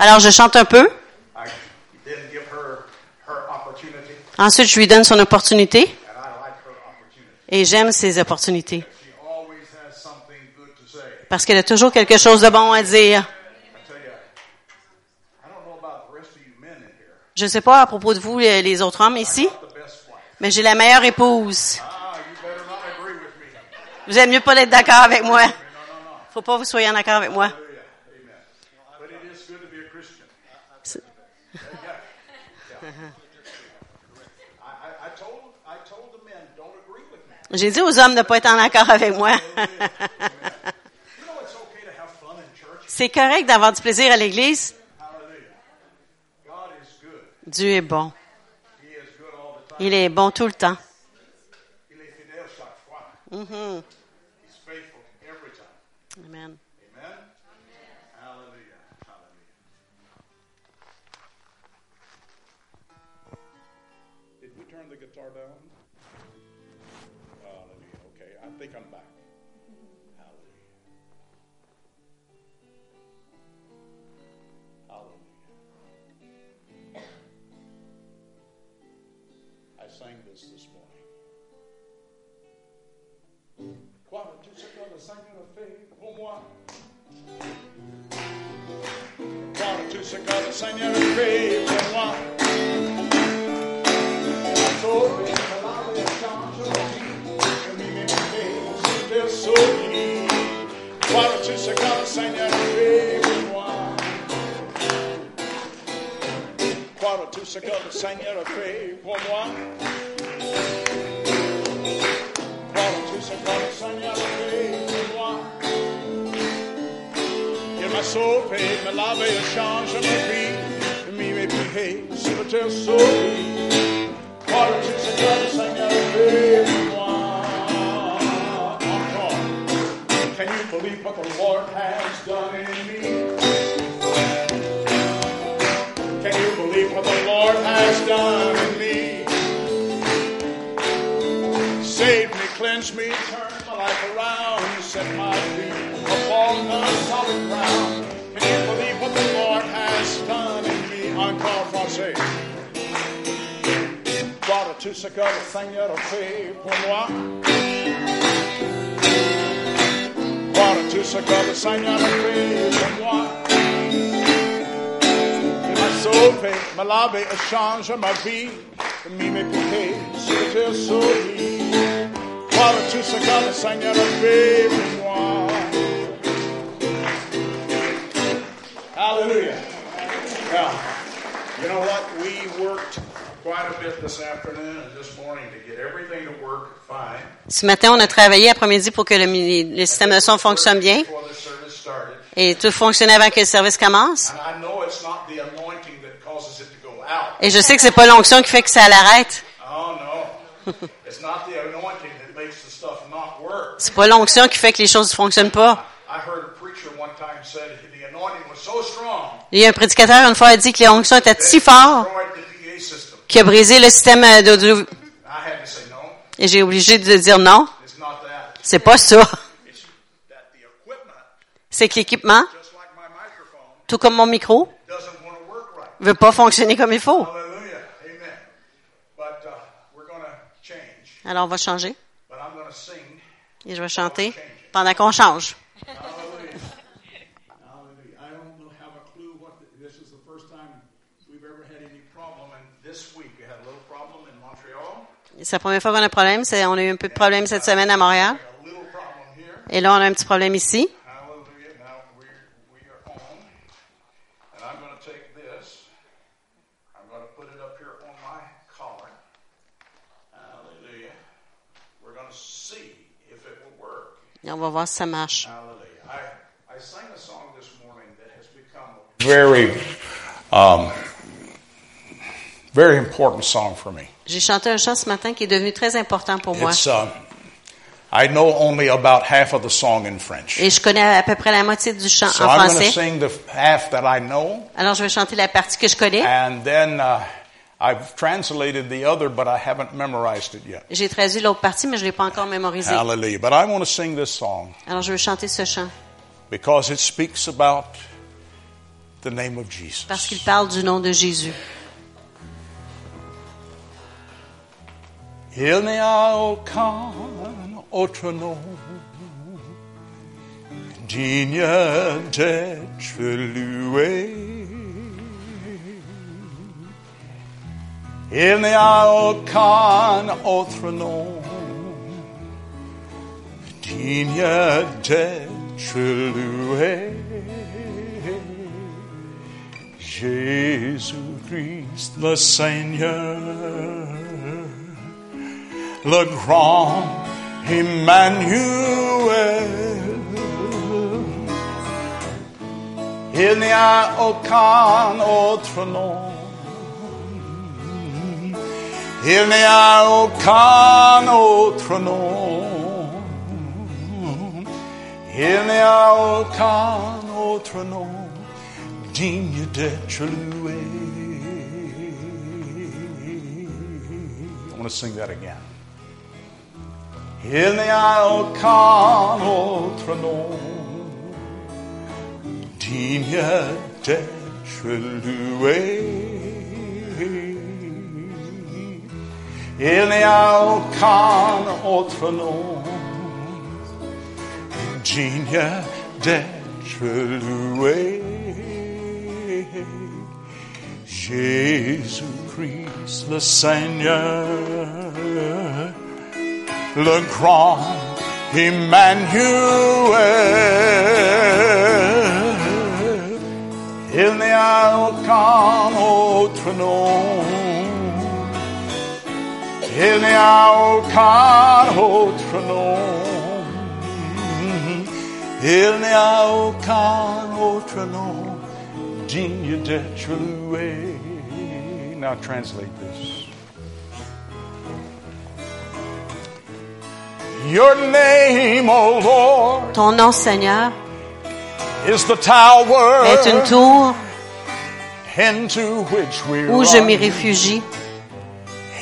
Alors je chante un peu. Ensuite, je lui donne son opportunité. Et j'aime ses opportunités. Parce qu'elle a toujours quelque chose de bon à dire. Je ne sais pas à propos de vous, les les autres hommes ici, mais j'ai la meilleure épouse. Ah. Vous êtes mieux pas d'être d'accord avec moi. Faut pas que vous soyez en accord avec moi. Hallelujah. Amen. But it is good to be a Christian. C'est- I, I, I told I told the men, don't agree with me. J'ai dit aux hommes de ne pas être en accord avec moi. C'est correct d'avoir du plaisir à l'église. Dieu est bon. Il est bon tout le temps. Est Seigneur a fait pour moi? Sauvé, lavé, changé, je m'y mets, je souris. Quoi, tu sais que le Seigneur a fait pour moi? Quoi, tu sais que le Seigneur a fait pour moi? Croire tout ce que le Seigneur a fait pour moi. M'a sauvé, m'a lavé, a changé ma vie. Mis mes pieds sur le terre sauvé. Tout ce que le Seigneur a moi. Encore. Can you believe what the Lord has done in me? Can you believe what the Lord has done in me? Saved me, cleansed me, turned my life around, set my feet upon the solid ground. The Lord has done in me? Encore français. Gloire à tout ce que le Seigneur a fait pour moi. Gloire à tout ce que le Seigneur a fait pour moi. Il m'a sauvé, m'a lavé, a changé ma vie. Mis mes pieds sur le terre solide. Gloire à tout ce que le Seigneur a fait pour moi. Hallelujah. Now, you know what? We worked quite a bit this afternoon and this morning to get everything to work fine Ce matin, on a travaillé après-midi pour que le, le système de son fonctionne bien et tout fonctionnait avant que le service commence. And I know it's not the anointing that causes it to go out. Et je sais que c'est pas l'onction qui fait que ça l'arrête. Oh no. it's not the anointing that makes the stuff not work. C'est pas l'onction qui fait que les choses ne fonctionnent pas. Il y a un prédicateur une fois a dit que l'onction était si it fort destroyed the PA system. qu'il a brisé le système euh, d'audio. Et j'ai obligé de dire non, c'est pas ça. C'est que l'équipement, tout comme mon micro, right. veut pas fonctionner comme il faut. Uh. Alors on va changer et je vais chanter pendant qu'on change. Hallelujah. Hallelujah. I don't have a clue what the, this is the first time we've ever had any problem. And this week we had a little problem in Montreal. C'est la première fois qu'on a un problème. On a eu un peu de problème cette semaine à Montréal. Et là, on a un petit problème ici. Et on va voir si ça marche. Very, um, very important song for me. J'ai chanté un chant ce matin qui est devenu très important pour moi. It's, uh, I know only about half of the song in French. Et je connais à peu près la moitié du chant So en I'm français. sing the half that I know, Alors, je vais chanter la partie que je connais. and then uh, I've translated the other, but I haven't memorized it yet. J'ai traduit l'autre partie, mais je l'ai pas encore mémorisé. Hallelujah. But I want to sing this song Alors, je vais chanter ce chant. because it speaks about the name of Jesus. Parce qu'il parle du nom de Jésus. Il n'y a aucun autre nom digne d'être loué. Il n'y a aucun autre nom digne d'être loué. Jésus-Christ le Seigneur le grand Emmanuel. Il n'y a aucun autre nom. Il n'y a aucun autre nom. Il n'y a aucun autre nom digne d'être loué. I want to sing that again. Il n'y a aucun autre nom digne d'être loué. Il n'y a aucun autre nom digne d'être loué. Jésus-Christ le Seigneur le grand Emmanuel. Il n'y a aucun autre nom. Il n'y a aucun autre nom. Il n'y a aucun autre nom digne d'être loué. Now translate this. Your name, O Lord, Ton nom, Seigneur, is the tower est une tour into which we où je m'y run. réfugie.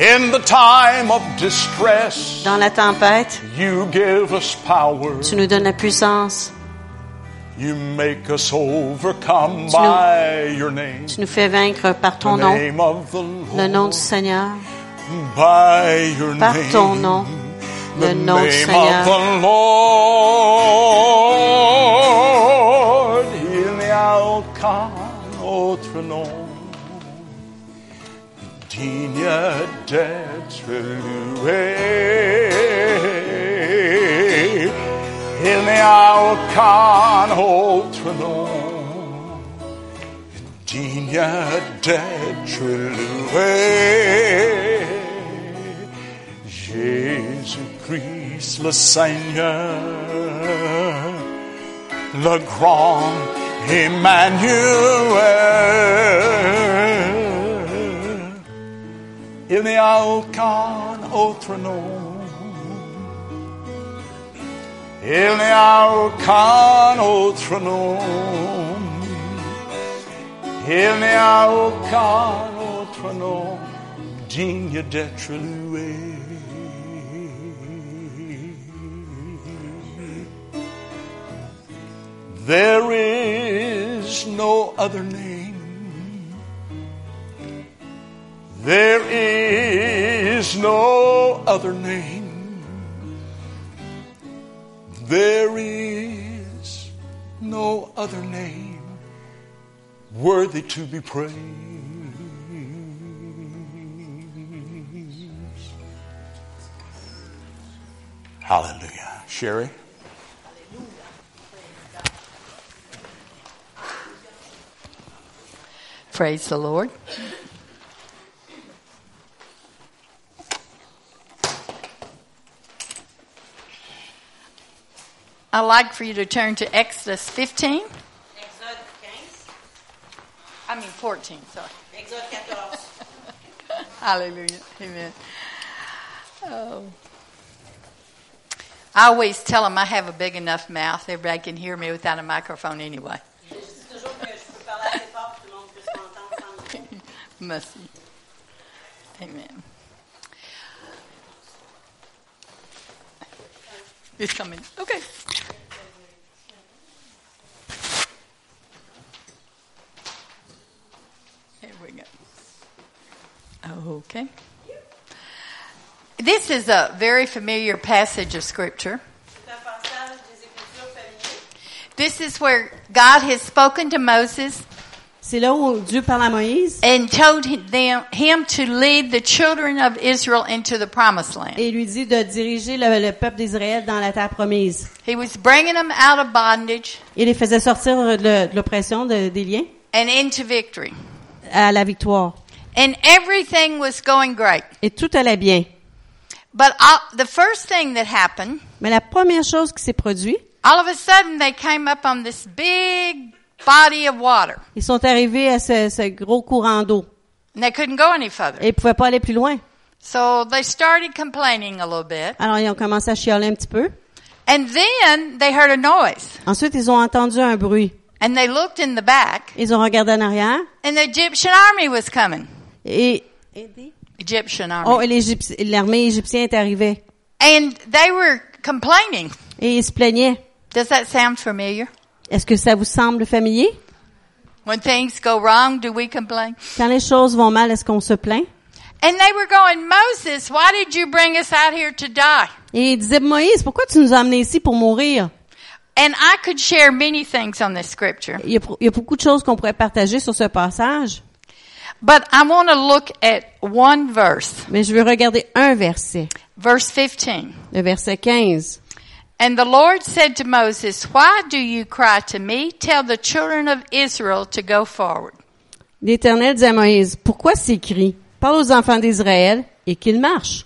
In the time of distress, Dans la tempête, you give us power. tu nous donnes la puissance. You make us overcome Tu nous- by your name. Tu nous fais vaincre par The ton nom, name of the Lord. le nom du Seigneur, by your par name. ton nom, the nom du name Seigneur. of the Lord. Il n'y a aucun autre nom digne d'être loué. Il n'y a aucun autre nom digne d'être loué. Jésus-Christ le Seigneur, le grand Emmanuel. Il n'y a aucun autre nom. Il n'y a aucun autre nom. Il n'y a aucun autre nom digne d'être loué. There is no other name. There is no other name. There is no other name worthy to be praised. Hallelujah. Sherry? Praise the Lord. I'd like for you to turn to Exodus 15. Exode 15, I mean 14, sorry. Exode 14. Hallelujah. Amen. Oh. I always tell them I have a big enough mouth. Everybody can hear me without a microphone anyway. mercy. Amen. It's coming. Okay. Here we go. Okay. This is a very familiar passage of Scripture. This is where God has spoken to Moses C'est là où Dieu parle à Moïse and told them, him to lead the children of Israel into the promised land. et lui dit de diriger le, le peuple d'Israël dans la terre promise. He was bringing them out of bondage Il les faisait sortir de, de l'oppression, de- des liens, and into victory. à la victoire. And everything was going great. Et tout allait bien. But uh, the first thing that happened, Mais la première chose qui s'est produite, all of a sudden they came up on this big body of water. ils sont arrivés à ce, ce gros courant d'eau And they couldn't go any further. et ils pouvaient pas aller plus loin. So they started complaining a little bit. Alors ils ont commencé à chialer un petit peu. And then they heard a noise. Ensuite, ils ont entendu un bruit. And they looked in the back, Ils ont regardé en arrière and the Egyptian army was coming. et Egyptian army. oh, et l'armée égyptienne est arrivée And they were complaining. et ils se plaignaient. Does that sound familiar? Est-ce que ça vous semble familier? When things go wrong, do we complain? Quand les choses vont mal, est-ce qu'on se plaint? And they were going, Moses, why did you bring us out here to die? Et il disait, Moïse, pourquoi tu nous as amenés ici pour mourir? And I could share many things on this scripture, Il y a, il y a beaucoup de choses qu'on pourrait partager sur ce passage, but I want to look at one verse, mais je veux regarder un verset, verse 15. le verset 15. And the Lord said to Moses, Why do you cry to me? Tell the children of Israel to go forward. L'Éternel dit à Moïse, pourquoi ces cris? Parle aux enfants d'Israël et qu'ils marchent.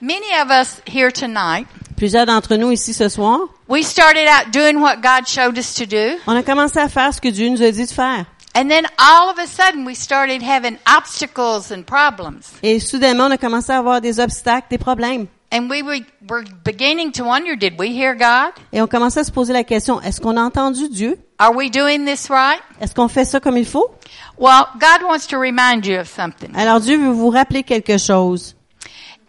Many of us here tonight, Plusieurs d'entre nous ici ce soir, we started out doing what God showed us to do, on a commencé à faire ce que Dieu nous a dit de faire. and then all of a sudden we started having obstacles and problems. Et soudainement, on a commencé à avoir des obstacles, des problèmes. And we were, were beginning to wonder, did we hear God? Et on commençait à se poser la question, est-ce qu'on a entendu Dieu? Are we doing this right? Est-ce qu'on fait ça comme il faut? Well, God wants to remind you of something. Alors Dieu veut vous rappeler quelque chose.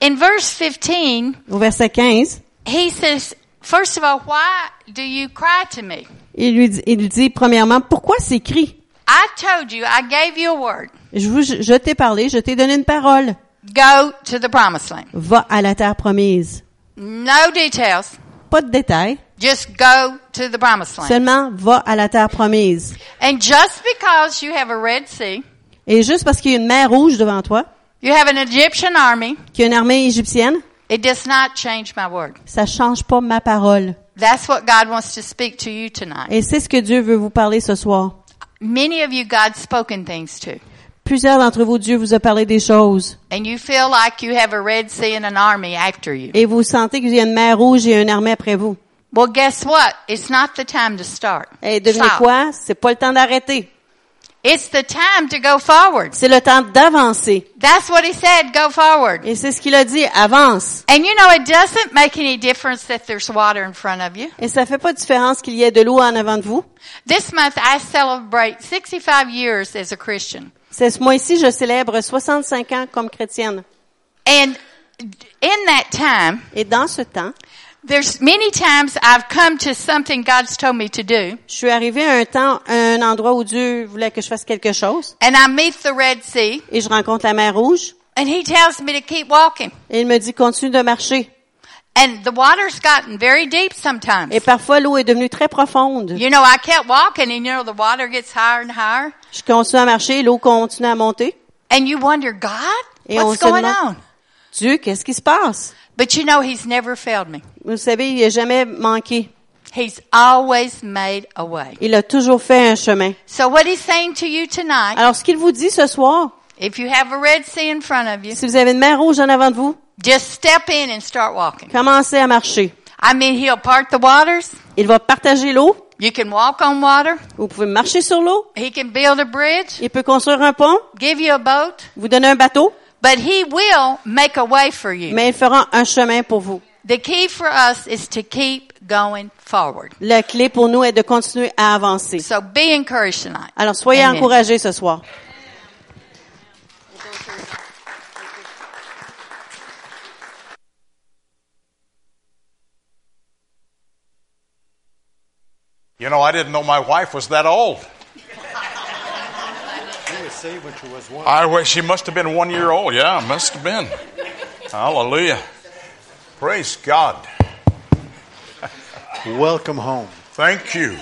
In verse 15, Au verset 15, he says, first of all, why do you cry to me? il lui dit, il dit premièrement, pourquoi ces cris? I told you, I gave you a word. Je, vous, je t'ai parlé, je t'ai donné une parole. Go to the promised land. Va à la terre promise. No details. Pas de détails, Just go to the promised land. seulement va à la terre promise. And just because you have a Red Sea, Et juste parce qu'il y a une mer rouge devant toi, you have an Egyptian army, qu'il y a une armée égyptienne, it does not change my word. ça change pas ma parole. That's what God wants to speak to you tonight. Et c'est ce que Dieu veut vous parler ce soir. Many of you God's spoken things to. Plusieurs d'entre vous, Dieu vous a parlé des choses. And you feel like you have a Red Sea and an army after you. Et vous sentez qu'il y a une mer rouge et une armée après vous. Well, guess what? It's not the time to start. Et devinez Stop. quoi? C'est pas le temps d'arrêter. It's the time to go forward. C'est le temps d'avancer. That's what he said, go forward. Et c'est ce qu'il a dit, avance. And you know, it doesn't make any difference that there's water in front of you. Et ça fait pas de différence qu'il y ait de l'eau en avant de vous. This month I celebrate 65 years as a Christian. C'est ce mois-ci, je célèbre 65 ans comme chrétienne. And in that time, Et dans ce temps, there's many times I've come to something God's told me to do, je suis arrivée à un temps, à un endroit où Dieu voulait que je fasse quelque chose. and I meet the Red Sea, Et je rencontre la mer rouge. and He tells me to keep walking. Et il me dit, continue de marcher. And the water's gotten very deep sometimes. Et parfois, l'eau est devenue très profonde. You know, I kept walking, and you know, the water gets higher and higher, Je continue à marcher, l'eau continue à monter. and you wonder, God, Et on what's se going on? Dieu, qu'est-ce qui se passe? But you know, He's never failed me. Vous savez, il n'a jamais manqué. He's always made a way. Il a toujours fait un chemin. So what He's saying to you tonight, Alors, ce qu'il vous dit ce soir, if you have a Red Sea in front of you, si vous avez une mer rouge en avant de vous, just step in and start walking. commencez à marcher. I mean, He'll part the waters. Il va partager l'eau. You can walk on water. Vous pouvez marcher sur l'eau. He can build a bridge, Il peut construire un pont, give you a boat, vous donner un bateau, but He will make a way for you. mais il fera un chemin pour vous. The key for us is to keep going forward. La clé pour nous est de continuer à avancer. So be encouraged tonight. Alors, soyez Amen. encouragés ce soir. You know, I didn't know my wife was that old. She was saved when she was one. I she must have been one year old. Yeah, must have been. Hallelujah. Praise God. Welcome home. Thank you.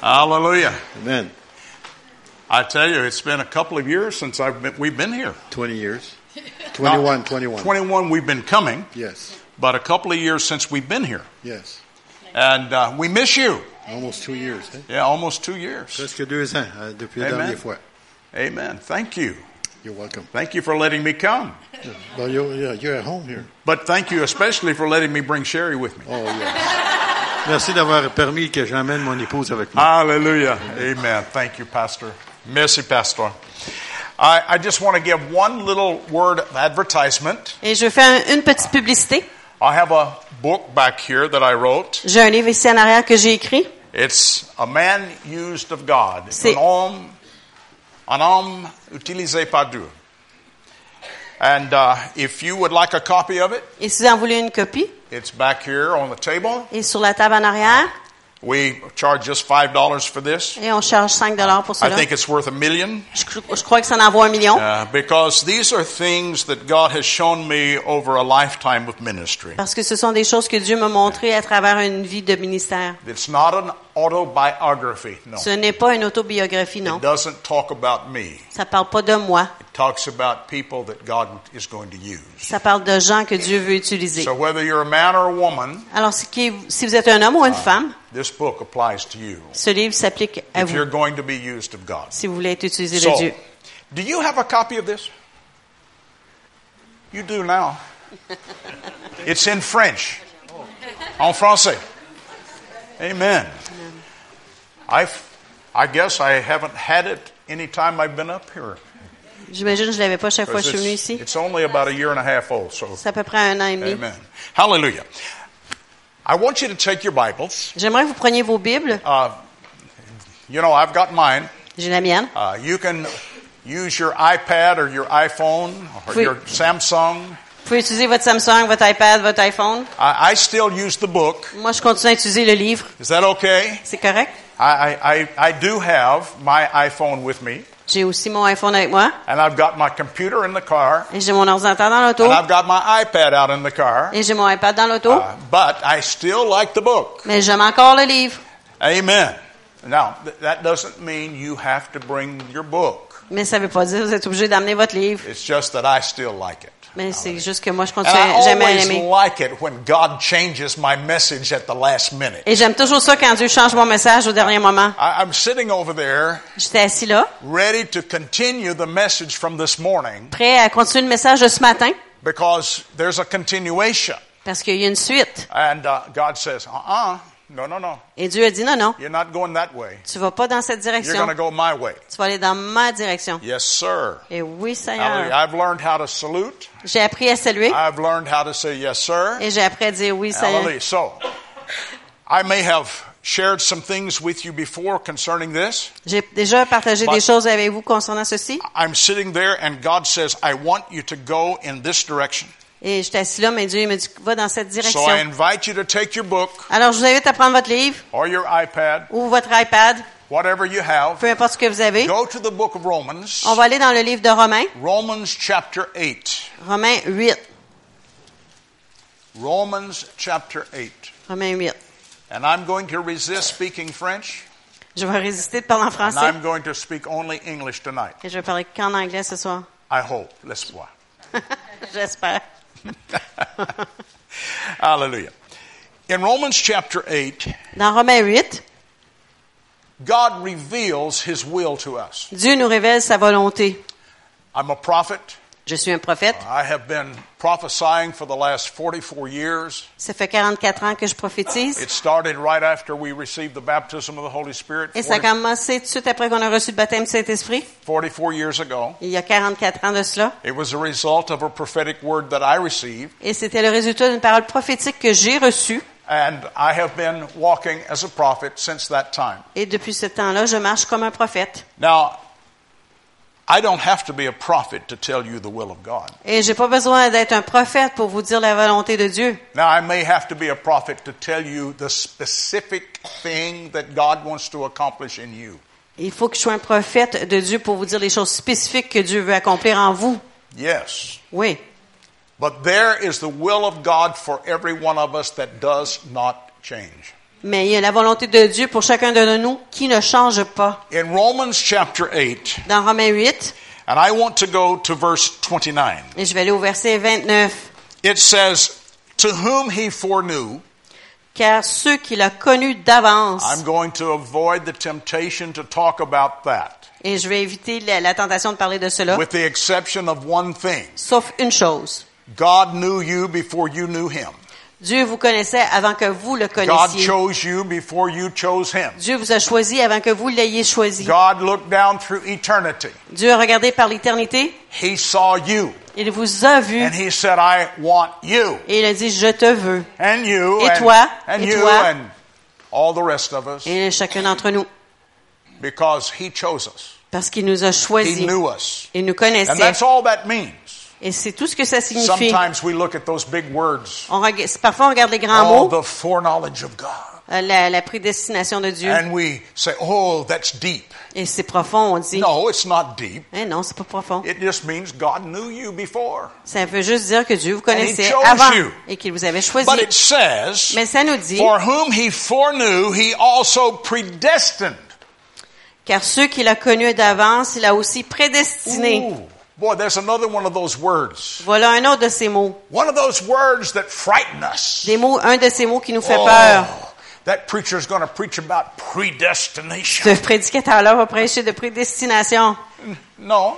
Hallelujah. Amen. I tell you, it's been a couple of years since I've been, we've been here. 20 years. 21, 21. 21 we've been coming, Yes. but a couple of years since we've been here. Yes. And uh, we miss you. Almost two years. Eh? Yeah, almost two years. Presque deux ans euh, depuis la Amen. dernière fois. Amen. Thank you. You're welcome. Thank you for letting me come. Well, you're, yeah, you're at home here. But thank you especially for letting me bring Sherry with me. Oh, yes. Merci d'avoir permis que j'emmène mon épouse avec moi. Hallelujah. Amen. Thank you, Pastor. Merci, Pastor. I, I just want to give one little word of advertisement. Et je fais un- une petite publicité. I have a book back here that I wrote. J'ai un livre ici en arrière que j'ai écrit. It's A Man Used of God. C'est- Un homme, un homme utilisé par Dieu. And uh, if you would like a copy of it, Et si vous en voulez une copie, it's back here on the table. et sur la table en arrière, We charge just $5 for this. et on charge 5 dollars pour I cela. think it's worth a million. Je, cro- je crois que ça en vaut un million. Uh, because these are things that God has shown me over a lifetime of ministry. Parce que ce sont des choses que Dieu m'a montrées à travers une vie de ministère. It's not an autobiography, no. Ce n'est pas une autobiographie, non. It doesn't talk about me. Ça parle pas de moi. It talks about people that God is going to use. Ça parle de gens que Dieu veut utiliser. So whether you're a man or a woman, Alors, si si vous êtes un homme ou une uh, femme, this book applies to you. ce livre s'applique à If you're going to be used of God. si vous voulez être utilisé de Dieu. do you have a copy of this? You do now. It's in French. En français. Amen. I, I guess I haven't had it any time I've been up here. J'imagine que je l'avais pas chaque fois que je suis venue It's, ici. it's only about a year and a half old, so C'est à peu près un an et demi. amen. Hallelujah. I want you to take your Bibles. J'aimerais que vous preniez vos Bibles. Uh, you know, I've got mine. J'ai la mienne. Uh, you can use your iPad or your iPhone or Oui. your Samsung. Vous pouvez utiliser votre Samsung, votre iPad, votre iPhone. I, I still use the book. Moi, je continue à utiliser le livre. Is that okay? C'est correct? I, I, I, do have my iPhone with me, J'ai aussi mon iPhone avec moi. and I've got my computer in the car, Et j'ai mon ordinateur dans l'auto. and I've got my iPad out in the car. Et j'ai mon iPad dans l'auto. Uh, but I still like the book. Mais j'aime encore le livre. Amen. Now, th- that doesn't mean you have to bring your book. Mais ça veut pas dire que vous êtes obligé d'amener votre livre. It's just that I still like it. Mais c'est juste que moi, je continue, à always l'aimer. like it when God changes my message at the last minute. Et j'aime toujours ça quand Dieu change mon message au dernier moment. I, I'm sitting over there, J'étais assis là, ready to continue the message from this morning prêt à continuer le message de ce matin, because there's a continuation. parce qu'il y a une suite. And uh, God says, uh-uh, no, no, no. Et Dieu a dit non, non, You're not going that way. tu vas pas dans cette You're direction. going to go my way. Tu vas aller dans ma direction. Yes, sir. Et oui. Seigneur. I've learned how to salute. J'ai appris à saluer I've learned how to say yes, sir. et j'ai appris à dire oui, Seigneur. Hallelujah. So, I may have shared some things with you before concerning this. J'ai déjà partagé des choses avec vous concernant ceci. I'm sitting there and God says, I want you to go in this direction. Et j'étais assis là, mais Dieu m'a dit, va dans cette So I direction. invite you to take your book Alors, je vous invite à prendre votre livre or your iPad, ou votre iPad, whatever you have. peu importe ce que vous avez. Go to the book of Romans, On va aller dans le livre de Romains, Romans chapter 8. Romains 8. Romans chapter 8. Romains 8. And I'm going to resist speaking French, Je vais résister de parler en and français I'm going to speak only English tonight. et je vais parler qu'en anglais ce soir. I hope. Voir. J'espère. Hallelujah. In Romans chapter 8, Dans Romains 8, God reveals his will to us. Dieu nous révèle sa volonté. I'm a prophet. Je suis un prophète. I have been prophesying for the last 44 years. Ça fait 44 ans que je prophétise. It started right after we received the baptism of the Holy Spirit Et ça a 40 commencé tout de suite après qu'on a reçu le baptême du Saint-Esprit, 44 years ago. il y a 44 ans de cela. It was a result of a prophetic word that I received, Et c'était le résultat d'une parole prophétique que j'ai reçue. and I have been walking as a prophet since that time. Et depuis ce temps-là, je marche comme un prophète. Now, I don't have to be a prophet to tell you the will of God. Et j'ai pas besoin d'être un prophète pour vous dire la volonté de Dieu. Now, I may have to be a prophet to tell you the specific thing that God wants to accomplish in you. Il faut que je sois un prophète de Dieu pour vous dire les choses spécifiques que Dieu veut accomplir en vous. Yes. Oui. But there is the will of God for every one of us that does not change. Mais il y a la volonté de Dieu pour chacun de nous qui ne change pas. In Romans chapter 8, Dans Romains 8, and I want to go to verse 29, et je vais aller au verset 29. it says, To whom he foreknew, Car ceux qu'il a connus d'avance, I'm going to avoid the temptation to talk about that, et je vais éviter la, la tentation de parler de cela, with the exception of one thing. sauf une chose. God knew you before you knew him. Dieu vous connaissait avant que vous le God connaissiez. chose you before you chose him. Dieu vous a choisi avant que vous l'ayez choisi. God looked down through eternity. Dieu a regardé par l'éternité, He saw you. il vous a vu, And he said, I want you. et il a dit, je te veux. And you. Et and, toi, and et you. toi? And all the rest of us. Et chacun d'entre nous, Because he chose us. parce qu'il nous a He choisis. knew us. Il nous And connaissait. that's all that means. Et c'est tout ce que ça signifie. Sometimes we look at those big words. On reg- parfois, on regarde les grands All mots, the foreknowledge of God. euh, la, la prédestination de Dieu, And we say, oh, that's deep. et c'est profond, on dit. No, it's not deep. Eh non, c'est pas profond. It just means God knew you before. Ça veut juste dire que Dieu vous connaissait avant you. et qu'il vous avait choisi. But it says, Mais ça nous dit, for whom he foreknew, he also predestined. car ceux qu'il a connus d'avance, il a aussi prédestiné. Ooh, boy, there's another one of those words. Voilà un autre de ces mots. One of those words that frighten us. Des mots, un de ces mots qui nous fait Oh, peur. that preacher's going to preach about predestination. Ce prédicateur-là va prêcher de prédestination. No,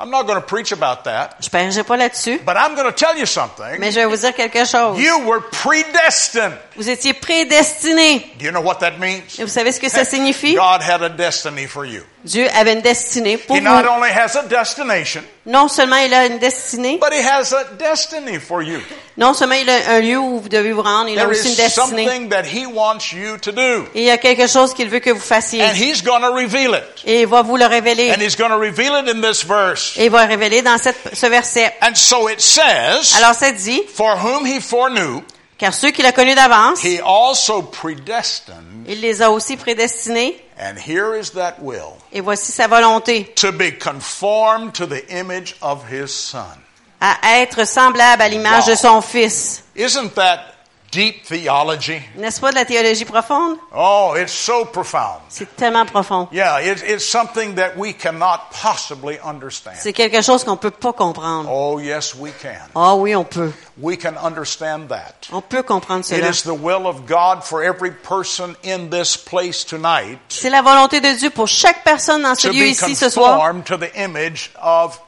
I'm not going to preach about that. Je ne pas là-dessus, But I'm going to tell you something. mais je vais vous dire quelque chose. You were predestined. Vous étiez prédestinés. Do you know what that means? Et vous savez ce que ça signifie? God had a destiny for you. Dieu avait une destinée pour He not vous. only has a destination, Non seulement il a une destinée, but He has a destiny for you. non seulement il a un lieu où vous devez vous rendre, il a aussi une destinée. something that He wants you to do. Et il y a quelque chose qu'il veut que vous fassiez. And He's going to reveal it. Et il va vous le révéler. And He's going to reveal it in this verse. Et il va le révéler dans cette, ce verset. And so it says, Alors ça dit, For whom He foreknew, car ceux qu'il a connus d'avance, He also predestined. il les a aussi prédestinés. And here is that will Et voici sa volonté, to be conformed to the image of His Son. à être semblable à l'image Wow. de son Fils. Isn't that deep theology? N'est-ce pas de la théologie profonde? Oh, it's so profound. C'est tellement profond. Yeah, it's, it's something that we cannot possibly understand. C'est quelque chose qu'on peut pas comprendre. Oh, yes, we can. Ah oui, on peut. We can understand that. On peut comprendre It cela. is the will of God for every person in this place tonight C'est la volonté de Dieu pour chaque personne dans ce to lieu be ici ce soir conformed to the image of.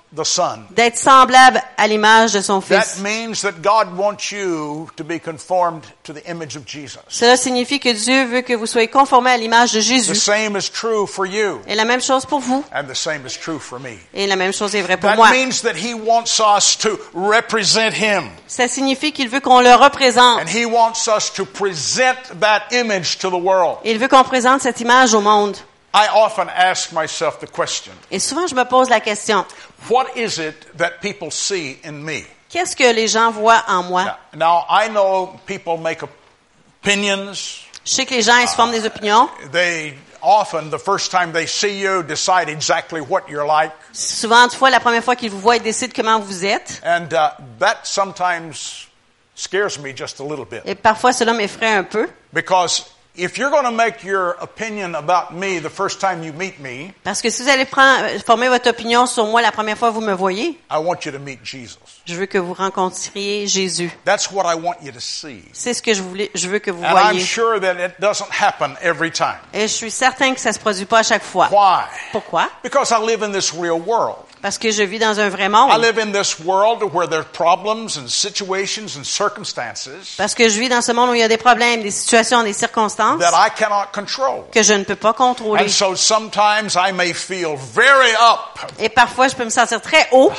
D'être semblable à l'image de son That Fils. means that God wants you to be conformed to the image of Jesus. Cela signifie que Dieu veut que vous soyez conformés à l'image de The Jésus. same is true for you, Et la même chose pour vous. and the same is true for me. Et la même chose est vraie pour That moi. means that He wants us to represent Him. Ça signifie qu'il veut qu'on le représente. And he wants us to present that image to the world. Il veut qu'on présente cette image au monde. I often ask myself the question, Et souvent, je me pose la question, what is it that people see in me? qu'est-ce que les gens voient en moi? Now, now, I know people make opinions. Je sais que les gens, ils se forment des opinions. They often, the first time they see you, decide exactly what you're like. Souvent, fois, la première fois qu'ils vous voient, ils décident comment vous êtes. And uh, that sometimes scares me just a little bit. Et parfois, cela m'effraie un peu. Because if you're going to make your opinion about me the first time you meet me, Parce que si vous allez prendre, former votre opinion sur moi la première fois que vous me voyez, I want you to meet Jesus. je veux que vous rencontriez Jésus. That's what I want you to see. C'est ce que je voulais, je veux que vous And I'm voyez. sure that it doesn't happen every time. Et je suis certain que ça se produit pas à chaque fois. Why? Pourquoi? Because I live in this real world. Parce que je vis dans un vrai I monde. live in this world where there are problems and situations and circumstances Parce que je vis dans ce monde où il y a des problèmes, des situations, des circonstances that I cannot control. que je ne peux pas contrôler. And so sometimes I may feel very up. Et parfois, je peux me sentir très haut.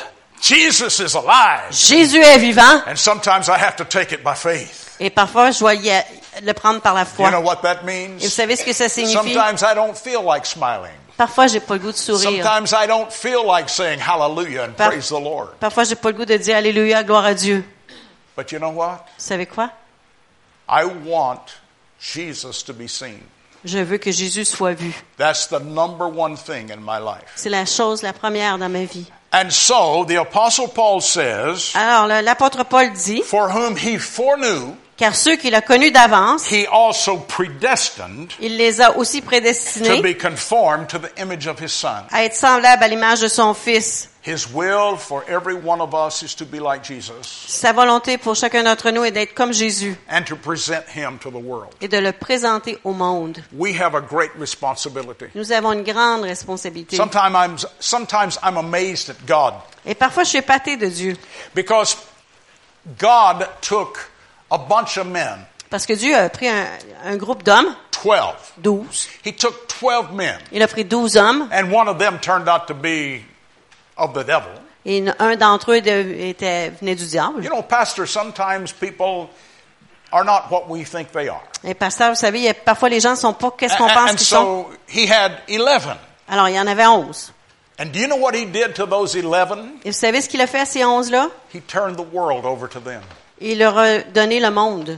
Jesus is alive. Jésus est vivant. And sometimes I have to take it by faith. Et parfois, je dois y le prendre par la You know foi. what that Et vous means? savez ce que ça signifie? Sometimes I don't feel like smiling. Parfois, j'ai pas le goût de sourire. Sometimes I don't feel like saying hallelujah and Par- praise the Lord. Parfois, j'ai pas le goût de dire Alléluia, gloire à Dieu. But you know what? Vous savez quoi? I want Jesus to be seen. Je veux que Jésus soit vu. That's the number one thing in my life. C'est la chose la première dans ma vie. And so the apostle Paul says, Alors, l'apôtre Paul dit, for whom he foreknew, car ceux qu'il a connus d'avance, he also predestined il les a aussi to prédestinés be conformed to the image of his son. à être semblables à l'image de son Fils. His will for every one of us is to be like Jesus Sa volonté pour chacun d'entre nous est d'être comme Jésus and to present him to the world. et de le présenter au monde. We have a great responsibility. Nous avons une grande responsabilité. Sometimes I'm, sometimes I'm amazed at God Et parfois, je suis épaté de Dieu. because God took a bunch of men, Parce que Dieu a pris un, un groupe d'hommes, 12. 12. He took 12 men, Il a pris 12 hommes and one of them turned out to be of the devil. et un d'entre eux était, venait du diable. You know, Pastor, sometimes people are not what we think they are. Et pasteur, vous savez, parfois les gens sont pas qu'est-ce qu'on pense qu'ils sont. so he had 11. Alors, il y en avait 11. And do you know what he did to those 11? Et vous savez ce qu'il a fait à ces 11-là? He turned the world over to them. Il leur a donné le monde.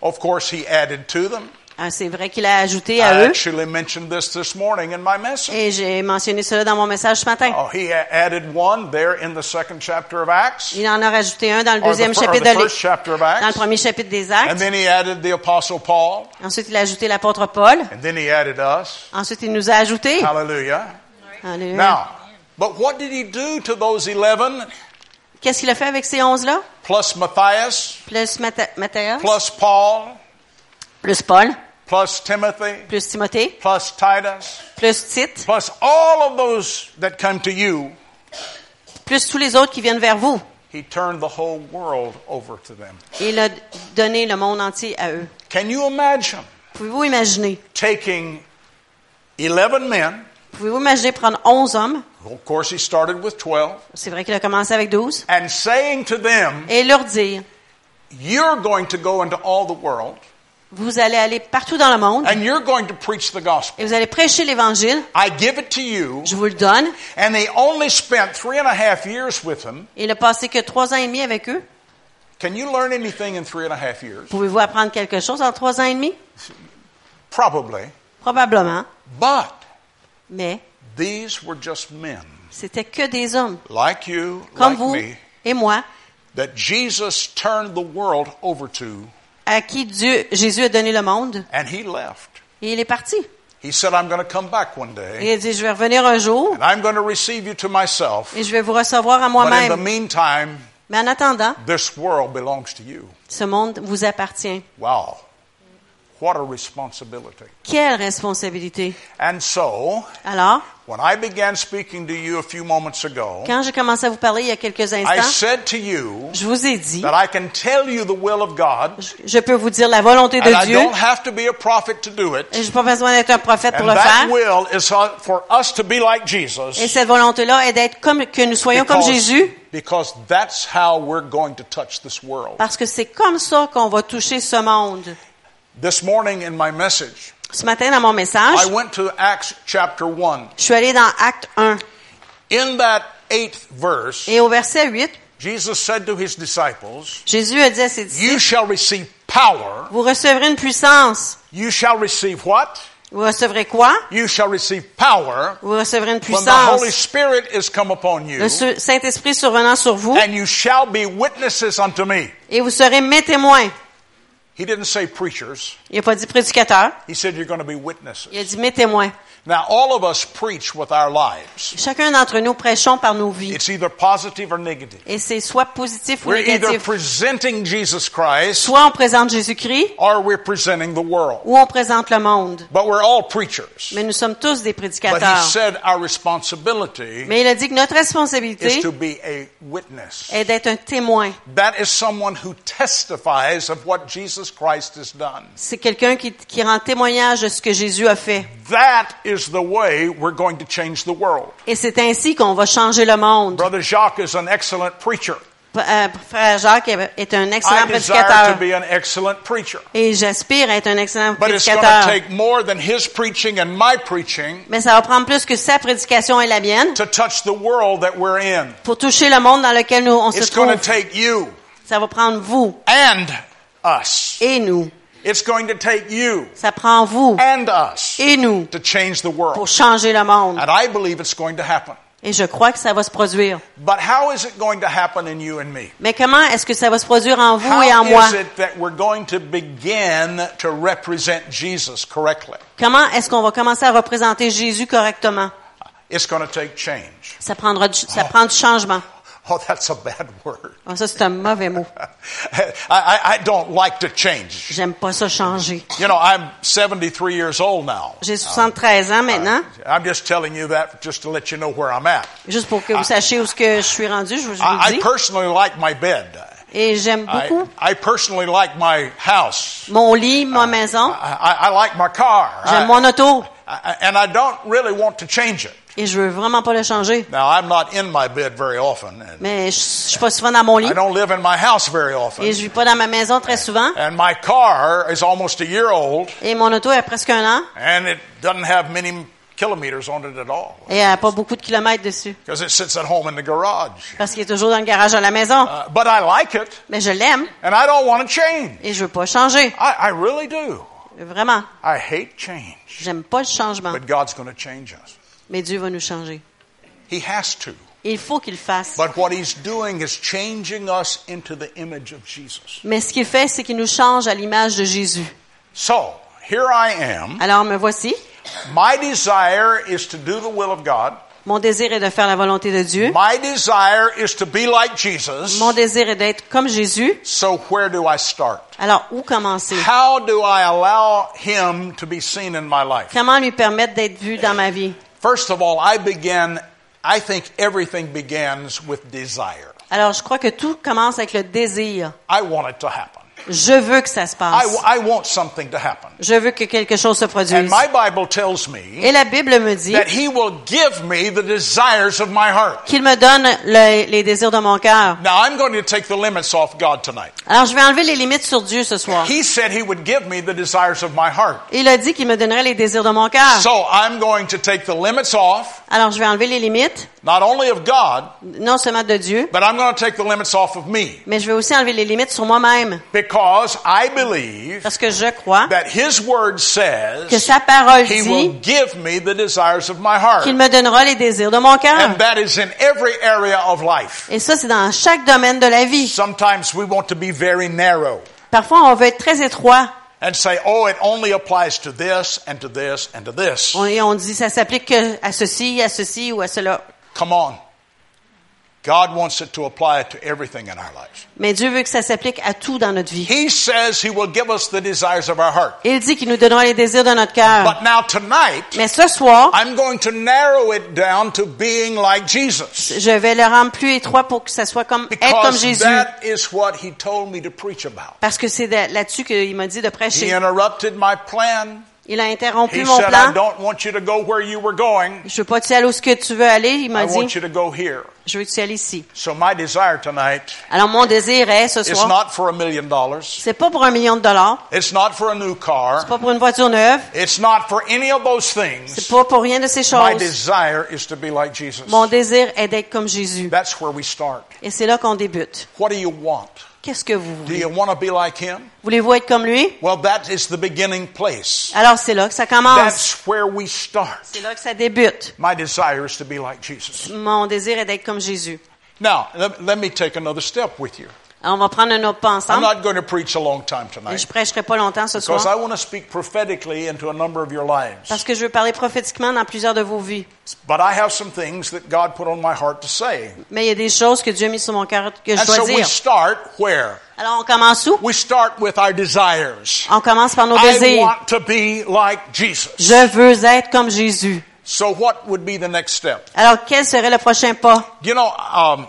Of course, he added to them. Ah, C'est vrai qu'il a ajouté I à eux. actually mentioned this this morning in my message. Et j'ai mentionné cela dans mon message ce matin. Oh, he a- added one there in the second chapter of Acts, Il en a rajouté un dans le or the, deuxième fir- or chapitre the de l'É- first chapter of dans le Acts, premier chapitre des and Actes. then he added the apostle Paul, Ensuite, il a ajouté l'apôtre Paul. and then he added us. Ensuite, il nous a ajouté. Hallelujah. Alléluia. Now, but what did he do to those 11 Qu'est-ce qu'il a fait avec ces 11-là? plus Matthias, Plus Matthias, plus Paul, plus Paul, plus Timothy, plus Timothée, plus Titus, plus Tite, plus all of those that come to you? plus tous les autres qui viennent vers vous. He turned the whole world over to them. Il a donné le monde entier à eux. Can you imagine Pouvez-vous imaginer? taking 11 men? Pouvez-vous imaginer prendre 11 hommes? Of course, he started with 12. C'est vrai qu'il a commencé avec 12. And saying to them, Et leur dire, You're going to go into all the world vous allez aller partout dans le monde and you're going to preach the gospel. et vous allez prêcher l'évangile. I give it to you. Je vous le donne. And they only spent three and a half years with him. Il a passé que trois ans et demi avec eux. Can you learn anything in three and a half years? Pouvez-vous apprendre quelque chose en trois ans et demi? Probably. Probablement. But Mais these were just men c'était que des hommes, like you, comme like vous me, et moi, that Jesus turned the world over to à qui Dieu, Jésus a donné le monde. and he left. Et il est parti. He said, I'm going to come back one Et day il a dit, je vais revenir un jour and I'm going to receive you to myself. et je vais vous recevoir à But in the moi-même. meantime, Mais en attendant, this world belongs to you. ce monde vous appartient. Wow. What a responsibility. Quelle responsabilité. And so, Alors, when I began speaking to you a few moments ago, quand j'ai commencé à vous parler il y a quelques I instants, said to you je vous ai dit, that I can tell you the will of God, je peux vous dire la volonté and de I Dieu. don't have to be a prophet to do it. Et j'ai pas besoin d'être un prophète pour And le that faire. will is for us to be like Jesus. Et cette volonté-là est d'être comme, que nous soyons comme because- Jésus, Because that's how we're going to touch this world. parce que c'est comme ça qu'on va toucher ce monde. This morning in my message, Ce matin, dans mon message, I went to Acts chapter 1. je suis allé dans Acte 1. In that eighth verse, Et au verset 8, Jesus said to his disciples, Jésus a dit à ses You disciples, shall receive power. vous recevrez une puissance. You shall receive what? Vous recevrez quoi? You shall receive power Vous recevrez une when the Holy puissance. Spirit is come upon you, Le Su- Saint-Esprit survenant sur vous, and you shall be witnesses unto me. et vous serez mes témoins. He didn't say preachers. Il n'a pas dit prédicateur, He said you're going to be witnesses. il a dit mes témoins. Now, all of us preach with our lives. Chacun d'entre nous prêchons par nos vies. It's either positive or negative. Et c'est soit positif ou We're either négatif. presenting Jesus Christ Soit on présente Jésus-Christ, or we're presenting the world. ou on présente le monde. But we're all preachers. Mais nous sommes tous des But he prédicateurs. said our responsibility Mais il a dit que notre is responsabilité to be a witness. est d'être un témoin. That is someone who testifies of what Jesus. C'est quelqu'un qui, qui rend témoignage de ce que Jésus a fait. That is the way we're going to change the world. Et c'est ainsi qu'on va changer le monde. Brother Jacques is an excellent preacher. Euh, Frère Jacques est un excellent desire to prédicateur. be an excellent preacher. Et j'aspire à être un excellent But it's going to prédicateur. take more than his preaching and my preaching Mais ça va prendre plus que sa prédication et la mienne to touch the world that we're in. pour toucher le monde dans lequel nous, on se It's going to trouve. take you Ça va prendre vous and us. et nous. It's going to take you Ça prend vous and us et nous to change the pour world. changer le monde. And I believe it's going to happen. Et je crois que ça va se produire. But how is it going to happen in you and me? Mais comment est-ce que ça va se produire en vous How et en moi? is it that we're going to begin to represent Jesus correctly? Comment est-ce qu'on va commencer à représenter Jésus correctement? It's going to take change. Ça prendra du, ça prend du changement. Oh, that's a bad word. Ah, ça, c'est un mauvais mot. I, I, I don't like to change. J'aime pas ça changer. You know, I'm 73 years old now. J'ai 73 ans maintenant. I'm just telling you that just to let you know where I'm at. Juste pour que vous sachiez où ce que je suis rendu, je vous vous I, I dis. personally like my bed. Et j'aime I, beaucoup I personally like my house. mon lit, ma maison. I, I, I like my car. J'aime I- mon auto. And I don't really want to change it. Et je veux vraiment pas le changer. Now, I'm not in my bed very often. And Mais je, je suis pas souvent dans mon lit. I don't live in my house very often. Et je vis pas dans ma maison très souvent. And my car is almost a year old, Et mon auto a presque un an. and it doesn't have many kilometers on it at all Et elle a pas beaucoup de kilomètres dessus. because it sits at home in the garage. Parce qu'il est toujours dans le garage à la maison. Uh, but I like it, Mais je l'aime. and I don't want to change. Et je veux pas changer. I, I really do. Vraiment. I hate change, J'aime pas le changement. but God's going to change us. Mais Dieu va nous changer. He has to. Et il faut qu'il fasse. But what He's doing is changing us into the image of Jesus. Mais ce qu'il fait, c'est qu'il nous change à l'image de Jésus. So, here I am. Alors me voici. My desire is to do the will of God. Mon désir est de faire la volonté de Dieu. My desire is to be like Jesus. Mon désir est d'être comme Jésus. So, where do I start? Alors, où commencer? How do I allow Him to be seen in my life? Comment lui permettre d'être vu dans ma vie? First of all, I began, I think everything begins with desire. Alors, je crois que tout commence avec le désir. I want it to happen. Je veux que ça se I, passe. I want something to happen. Je veux que quelque chose se And produise. my Bible tells me Et la Bible me dit that He will give me the desires of my heart. qu'il me donne le- les désirs de mon cœur. Alors, je vais enlever les limites sur Dieu ce soir. He said He would give me the desires of my heart. Il a dit qu'il me donnerait les désirs de mon cœur. So, I'm going to take the limits off, Alors, je vais enlever les limites, not only of God, non seulement de Dieu, but I'm going to take the limits off of me. mais je vais aussi enlever les limites sur moi-même. Because I believe Parce que je crois that His Word que says sa parole He will give me the desires of my heart. qu'il me donnera les désirs de mon cœur. And that is in every area of life. Et ça, c'est dans chaque domaine de la vie. Sometimes we want to be very narrow Parfois, on veut être très étroit. and say, oh, it only applies to this and to this and to this. Et on dit ça s'applique que à ceci, à ceci ou à cela. Come on. God wants it to apply to everything in our lives. Mais Dieu veut que ça s'applique à tout dans notre vie. He says He will give us the desires of our heart. Il dit qu'il nous donnera les désirs de notre cœur. But now tonight, Mais ce soir, I'm going to narrow it down to being like Jesus. je vais le rendre plus étroit pour que ça soit comme être comme Because Jésus. that is what He told me to preach about. Parce que c'est de- là-dessus qu'il m'a dit de He prêcher. interrupted my plan. Il a interrompu He mon said, I plan. don't want you to go where you were going. Je veux pas que tu ailles où ce que tu veux aller. Il I m'a want dit, you to go here. je veux que tu ailles ici. So my desire tonight Alors mon désir est ce soir, not for a million dollars. c'est pas pour un million de dollars, It's not for a new car. c'est pas pour une voiture neuve, It's not for any of those c'est things. pas pour rien de ces My choses. desire is to be like Jesus. Mon désir est d'être comme Jésus. That's where we start. Et c'est là qu'on débute. What do you want? Qu'est-ce que vous Do voulez? you want to be like him? Voulez-vous être comme lui? Well, that is the beginning place. Alors c'est là que ça commence. That's where we start. C'est là que ça débute. My desire is to be like Jesus. Mon désir est d'être comme Jésus. Now, let, let me take another step with you. On va prendre un autre pas I'm ensemble. not going to preach a long time Et tonight je prêcherai pas longtemps ce because I soir. want to speak prophetically into a number of your lives. Parce que je veux parler prophétiquement dans plusieurs de vos vies. But I have some things that God put on my heart to say. Mais il y a des choses que Dieu a mis sur mon cœur que je And so dois we dire. start where? Alors, on commence où? We start with our desires. On commence par nos I désirs. want to be like Jesus. Je veux être comme Jésus. So what would be the next step? Alors, quel serait le prochain pas? You know, um,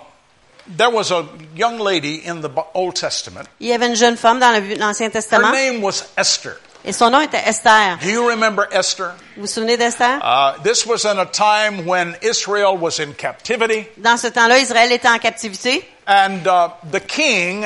there was a young lady in the Old Testament. Il y avait une jeune femme dans l'Ancien Her name was Esther. et son nom était Esther. Do you remember Esther? Vous vous souvenez d'Esther? Uh, this was in a time when Israel was in captivity, Dans ce temps-là, Israël était en captivité and uh, the king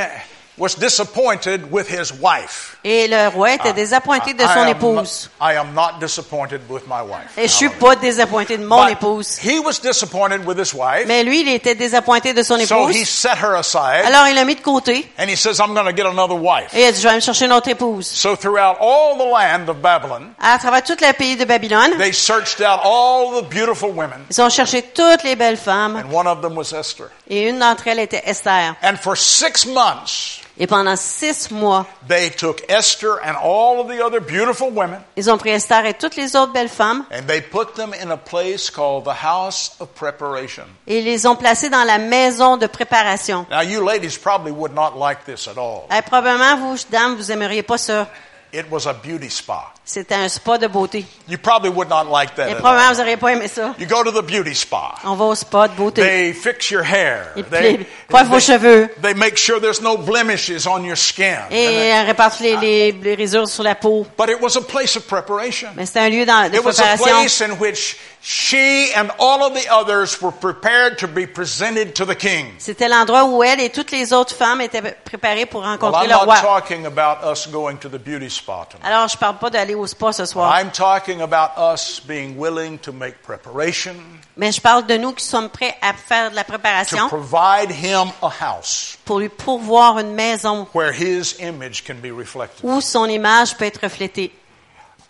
was disappointed with his wife. Et le roi était désappointé de I son am épouse. not- I am not disappointed with my wife. Et je suis pas désappointé de mon épouse. He was disappointed with his wife. Mais lui, il était désappointé de son So épouse. he set her aside Alors, il l'a mis de côté. and he says, I'm going to get another wife. Et il a dit, je vais me chercher une autre épouse. So throughout all the land of Babylon, À travers tout le pays de Babylone, they searched out all the beautiful women ils ont cherché toutes les belles femmes. and one of them was Esther. Et une d'entre elles était Esther. And for six months, Et pendant six mois, they took Esther and all of the other beautiful women ils ont pris Esther et toutes les autres belles femmes and they put them in a place called the house of preparation. et ils les ont placées dans la maison de préparation. Now you ladies probably would not like this at all. Eh, probablement, vous, dames, vous aimeriez pas ça. It was a beauty spa. C'était un spa de beauté. You probably would not like that Et probablement, vous n'auriez pas aimé ça. You go to the beauty spa. On va au spa de beauté. They fix your hair. Ils They, coiffent vos cheveux. they make sure there's no blemishes on your skin. Et euh, les, les, les résures sur la peau. but it was a place of preparation. Mais c'était un lieu dans, de It was a place in which she and all of the others were prepared to be presented to the king. C'était l'endroit où elle et toutes les autres femmes étaient préparées pour Well, rencontrer I'm le not roi. talking about us going to the beauty spa tonight. Alors, je parle pas d'aller au spa ce soir, I'm talking about us being willing to make preparation mais je parle de nous qui sommes prêts à faire de la to préparation provide him a house pour lui pourvoir une maison where his image can be reflected. où son image peut être reflétée.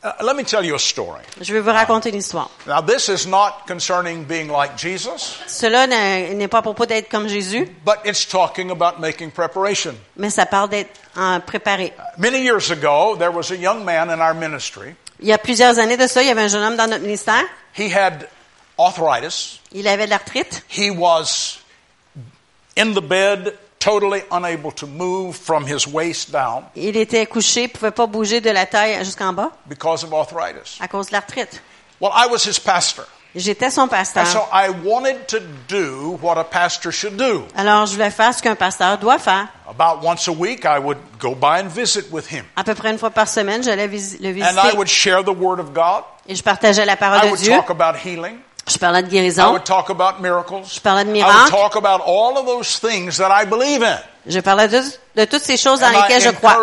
Uh, let me tell you a story. Je vais vous raconter une histoire. Now, this is not concerning being like Jesus, Cela n'est pas propos d'être comme Jésus, but it's talking about making preparation. mais ça parle d'être en préparé. Many years ago, there was a young man in our ministry. Il y a plusieurs années de ça, il y avait un jeune homme dans notre ministère. He had arthritis. Il avait de l'arthrite. He was in the bed, totally unable to move from his waist down Il était couché, pouvait pas bouger de la taille jusqu'en bas because of arthritis. à cause de l'arthrite. Well, I was his pastor. J'étais son And so pasteur. I wanted to do what a pastor should do. Alors, je voulais faire ce qu'un pasteur doit faire. About once a week, I would go by and visit with him. À peu près une fois par semaine, j'allais le And I visiter would share the Word of God. et je partageais la I parole de would Dieu. talk about healing. Je parlais de I guérison. would talk about miracles. Je parlais de I would miracles. talk about all of those things that I believe in. Je parlais de, de toutes ces choses dans And lesquelles I je crois.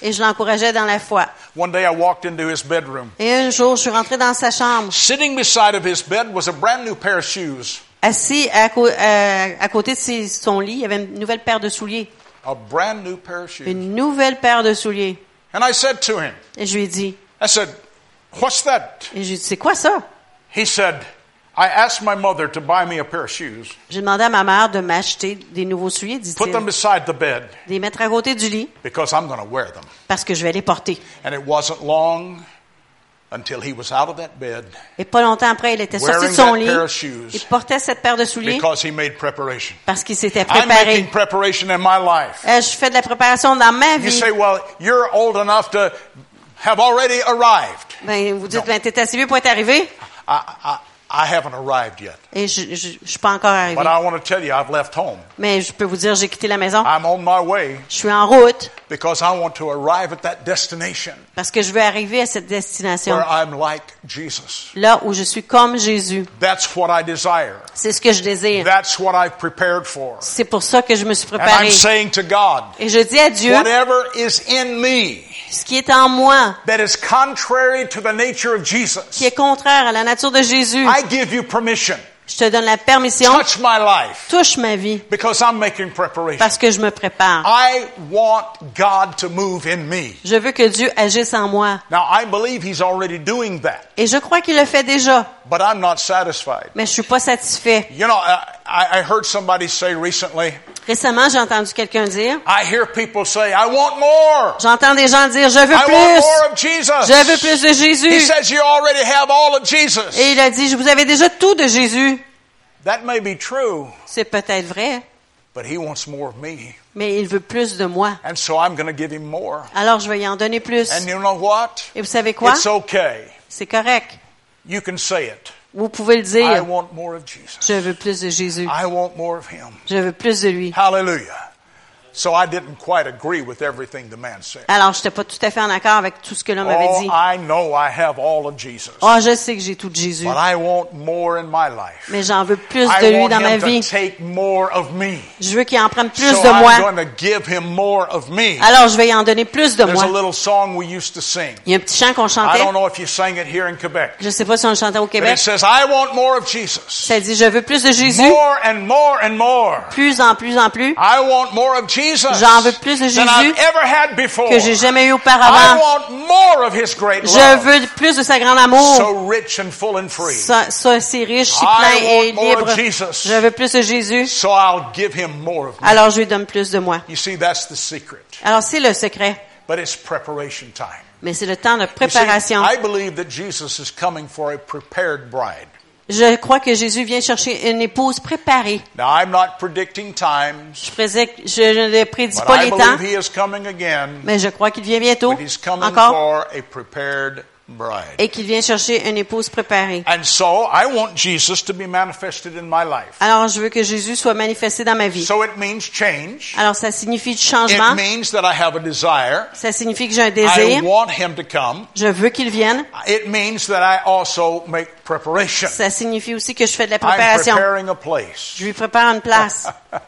Et je l'encourageais dans la foi. One day I walked into his bedroom. Et un jour, je suis rentrée dans sa chambre. Sitting beside of his bed was a brand new pair of shoes. Assis à, euh, côté de ses- son lit, il y avait une nouvelle paire de souliers. A brand new pair of shoes. Une nouvelle paire de souliers. And I said to him, Et je lui ai dit, I said, What's that? et je lui ai dit, c'est quoi ça? He said, I asked my mother to buy me a pair of shoes, J'ai demandé à ma mère de m'acheter des nouveaux souliers, put them dit-il. beside the bed De les mettre à côté du lit because I'm going to wear them. parce que je vais les porter. And it wasn't long until he was out of that bed Et pas longtemps après, il était sorti Wearing de son that lit. pair of shoes. Il portait cette paire de souliers because he made preparation. parce qu'il s'était I'm préparé. making preparation in my life. Euh, je fais de la préparation dans ma You vie. say, well, you're old enough to have already arrived. Ben, vous dites, ben, t'es assez vieux pour être arrivé? I, I, I haven't arrived yet. Et je, je, je suis pas encore arrivé. But I want to tell you, I've left home. Mais je peux vous dire, j'ai quitté la maison. I'm on my way Je suis en route because I want to arrive at that destination parce que je veux arriver à cette destination. where I'm like Jesus. Là où je suis comme Jésus. That's what I desire. C'est ce que je désire. That's what I've prepared for. C'est pour ça que je me suis And I'm préparé. saying to God, Et je dis à Dieu, whatever is in me ce qui est en moi, that is contrary to the nature of qui Jesus, est contraire à la nature de Jésus, I give you permission. je te donne la permission, Touch my life touche ma vie because I'm making preparation. parce que je me prépare. I want God to move in me. Je veux que Dieu agisse en moi. Now, I believe He's already doing that, Et je crois qu'il le fait déjà, but I'm not satisfied. mais je suis pas satisfait. You know, I, I heard somebody say recently, Récemment, j'ai entendu quelqu'un dire, j'entends des gens dire, je veux I plus, je veux plus de He Jésus. says you already have all of Jesus. Et il a dit, vous avez déjà tout de Jésus. C'est peut-être vrai, but He wants more of me. mais il veut plus de moi. And so I'm going to give Him more. Alors je vais y en donner plus. And you know what? Et vous savez quoi? It's okay. C'est correct. You can say it. Vous pouvez le I dire. want more of Jesus. Je veux plus de Jésus. I want more of Him. Je veux plus de lui. Hallelujah. So I didn't quite agree with everything the man said. Alors, je n'étais pas tout à fait en accord avec tout ce que l'homme avait Oh, dit. I know I have all of Jesus. Oh, je sais que j'ai tout de Jésus, But I want more in my life. mais j'en veux plus I de lui dans ma vie. to take more of me. Je veux qu'il en prenne plus so de moi. I'm going to give him more of me. Alors, je vais y en donner plus de There's a moi. little song we used to sing. Il y a un petit chant qu'on I chantait. don't know if you sang it here in Quebec. Je sais pas si on le chantait au But it Québec. says, I want more of Jesus. Ça dit, je veux plus de Jésus, More and more and more. plus en plus en plus, I want more of Jesus J'en veux plus de Jésus que j'ai jamais eu I auparavant. Je veux plus de sa grande amour. Ça, ça c'est riche, si plein et libre. Je veux plus de Jésus. So I'll give Him more of me. Alors, je lui donne plus de moi. Alors, c'est le secret. But it's preparation time. Mais c'est le temps de préparation. Je crois que Jésus vient chercher une épouse préparée. Now, I'm not predicting times, Je, ne prédis pas I les temps, believe He is coming again. mais je crois qu'il vient bientôt, encore, for a prepared bride. et qu'il vient chercher une épouse préparée. And so I want Jesus to be manifested in my life. Alors, je veux que Jésus soit manifesté dans ma vie. So it means change. Alors, ça signifie It changement. means that I have a desire. Ça signifie que j'ai un I désir. want him to come. Je veux qu'il vienne. It means that I also make preparation. Ça signifie aussi que je fais de la I'm préparation. preparing a place. Je lui prépare une place.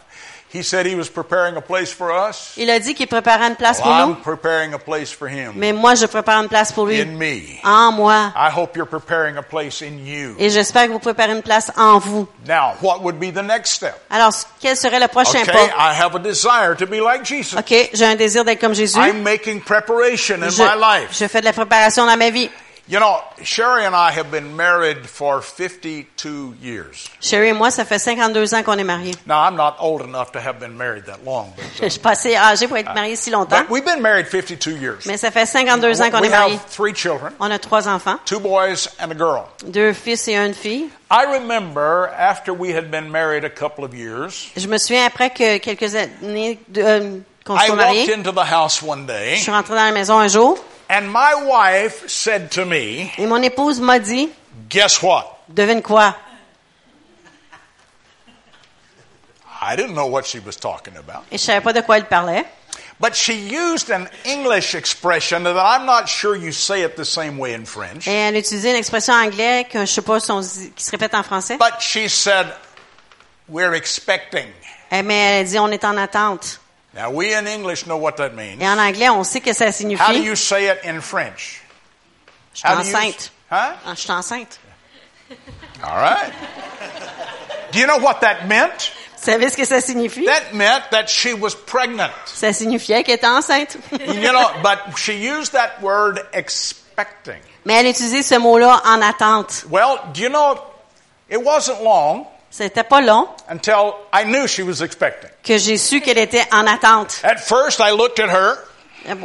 He said he was preparing a place for us. Il a dit qu'il préparait une place pour nous, I'm preparing a place for him mais moi, je prépare une place pour lui. in me. En moi. I hope you're preparing a place in you. Et j'espère que vous préparez une place en vous. Now, what would be the next step? Alors, quel serait le prochain Okay, pas? I have a desire to be like Jesus. OK, j'ai un désir d'être comme Jésus. I'm making preparation in Je, my life. je fais de la préparation dans ma vie. You know, Sherry and I have been married for 52 years. Sherry et moi, ça fait 52 ans qu'on est mariés. Now, I'm not old enough to have been married that long, but, Je uh, suis pas assez âgée pour être mariée si longtemps, but we've been married 52 years. mais ça fait 52 ans qu'on est mariés. have three children, On a trois enfants, two boys and a girl. deux fils et une fille. I remember after we had been married a couple of years, Je me souviens après que quelques années euh, qu'on I soit walked mariés, into the house one je day suis rentrée dans la maison un jour and my wife said to me, et mon épouse m'a dit, Guess what? devine quoi? I didn't know what she was talking about. Et je savais pas de quoi elle parlait. But she used an English expression that I'm not sure you say it the same way in French. Et elle utilisait une expression anglaise que je sais pas si on dit- qui se répète en français. But she said, We're expecting. Eh, Mais elle dit on est en attente. Now, we in English know what that means. Et en anglais, on sait que ça signifie. How do you say it in French? je suis do you- enceinte. Huh? Ah, Je suis enceinte. All right. Do you know what that meant? Vous savez ce que ça signifie? That meant that she was pregnant. Ça signifiait qu'elle était enceinte. You know, but she used that word expecting. Mais elle utilisait ce mot-là en attente. Well, do you know, it wasn't long C'était pas long until I knew she was expecting. que j'ai su qu'elle était en attente. At first, I looked at her.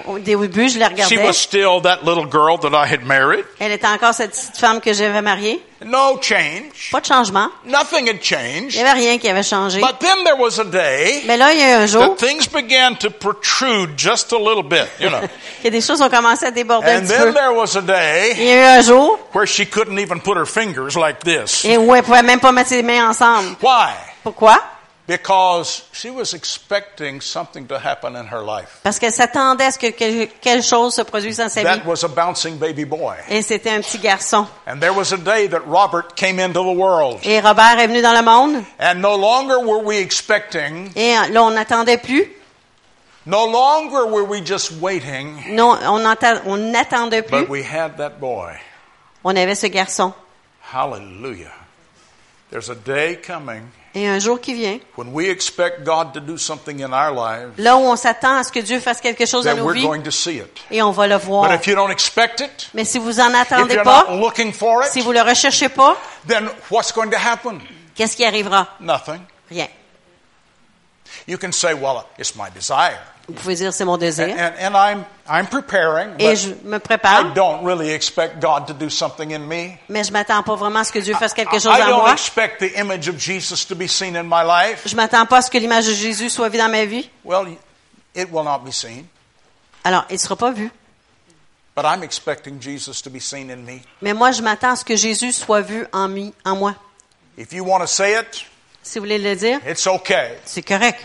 Au début, je la She regardais. was still that little girl that I had married. Elle était encore cette petite femme que j'avais mariée. No change. Pas de changement. Nothing had Il changed. n'y avait rien qui avait changé. But then there was a day Mais là, il y a eu un jour that things began to protrude just a little bit, you know. que des choses ont commencé à déborder un And petit then peu. there was a Il day y a eu un jour where she couldn't even put her fingers like this. et où elle pouvait même pas mettre ses mains ensemble. Why? Pourquoi? Because she was expecting something to happen in her life. Parce qu'elle s'attendait à ce que quel- quelque chose se produise dans sa vie. That was a bouncing baby boy. Et c'était un petit garçon. And there was a day that Robert came into the world. Et Robert est venu dans le monde. And no longer were we expecting, Et là, on n'attendait plus. no longer were we just waiting, Non, on n'atta- on n'attendait plus. but we had that boy. On avait ce garçon. Hallelujah. There's a day coming Et un jour qui vient, when we expect God to do something in our lives là où on s'attend à ce que Dieu fasse quelque chose dans nos we're vies, going to see it. et on va le voir. But if you don't expect it, Mais si vous en if attendez you're pas, not looking for si vous le recherchez pas, then what's going to happen? qu'est-ce qui arrivera? Nothing. Rien. You can say, well, it's my desire. Vous pouvez dire c'est mon And, désir. and, and I'm, I'm preparing, Et je me I prépare, don't really expect God to do something in me. mais je m'attends pas vraiment à ce que Dieu fasse quelque I, chose I en don't moi. expect the image of Jesus to be seen in my life. Je m'attends pas à ce que l'image de Jésus soit vue dans ma vie. Well, it will not be seen. Alors, il sera pas vu. But I'm expecting Jesus to be seen in me. Mais moi, je m'attends à ce que Jésus soit vu en, mi- en moi. If you want to say it, Si vous voulez le dire, it's okay. c'est correct.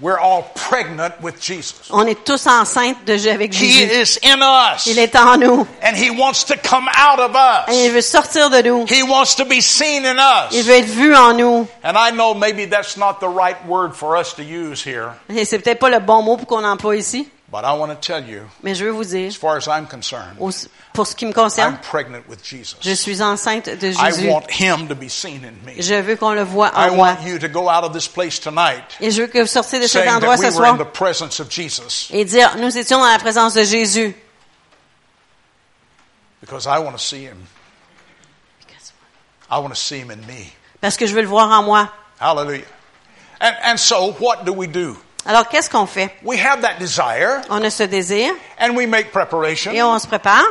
We're all pregnant with Jesus. On est tous enceintes de avec He Jésus. is in us. Il est en nous. And He wants to come out of Et il us. veut sortir de nous. He wants to be seen in Il us. veut être vu en nous. And I know maybe that's not the right word for us to use here, Et c'est peut-être pas le bon mot pour qu'on emploie ici, but I want to tell you, mais je veux vous dire, as far as I'm concerned, au- pour ce qui me concerne, I'm pregnant with Jesus. je suis enceinte de I Jésus. want Him to be seen in me. Je veux qu'on le voit I en moi. want you to go out of this place tonight Et je veux que vous sortiez de cet endroit ce soir et dire, nous étions dans la présence de Jésus. because I want to see Him. I want to see Him in me. Parce que je veux le voir en moi. Hallelujah. And, and so, what do we do? Alors, qu'est-ce qu'on fait? We have that desire On a ce désir and we make preparation, et on se prépare.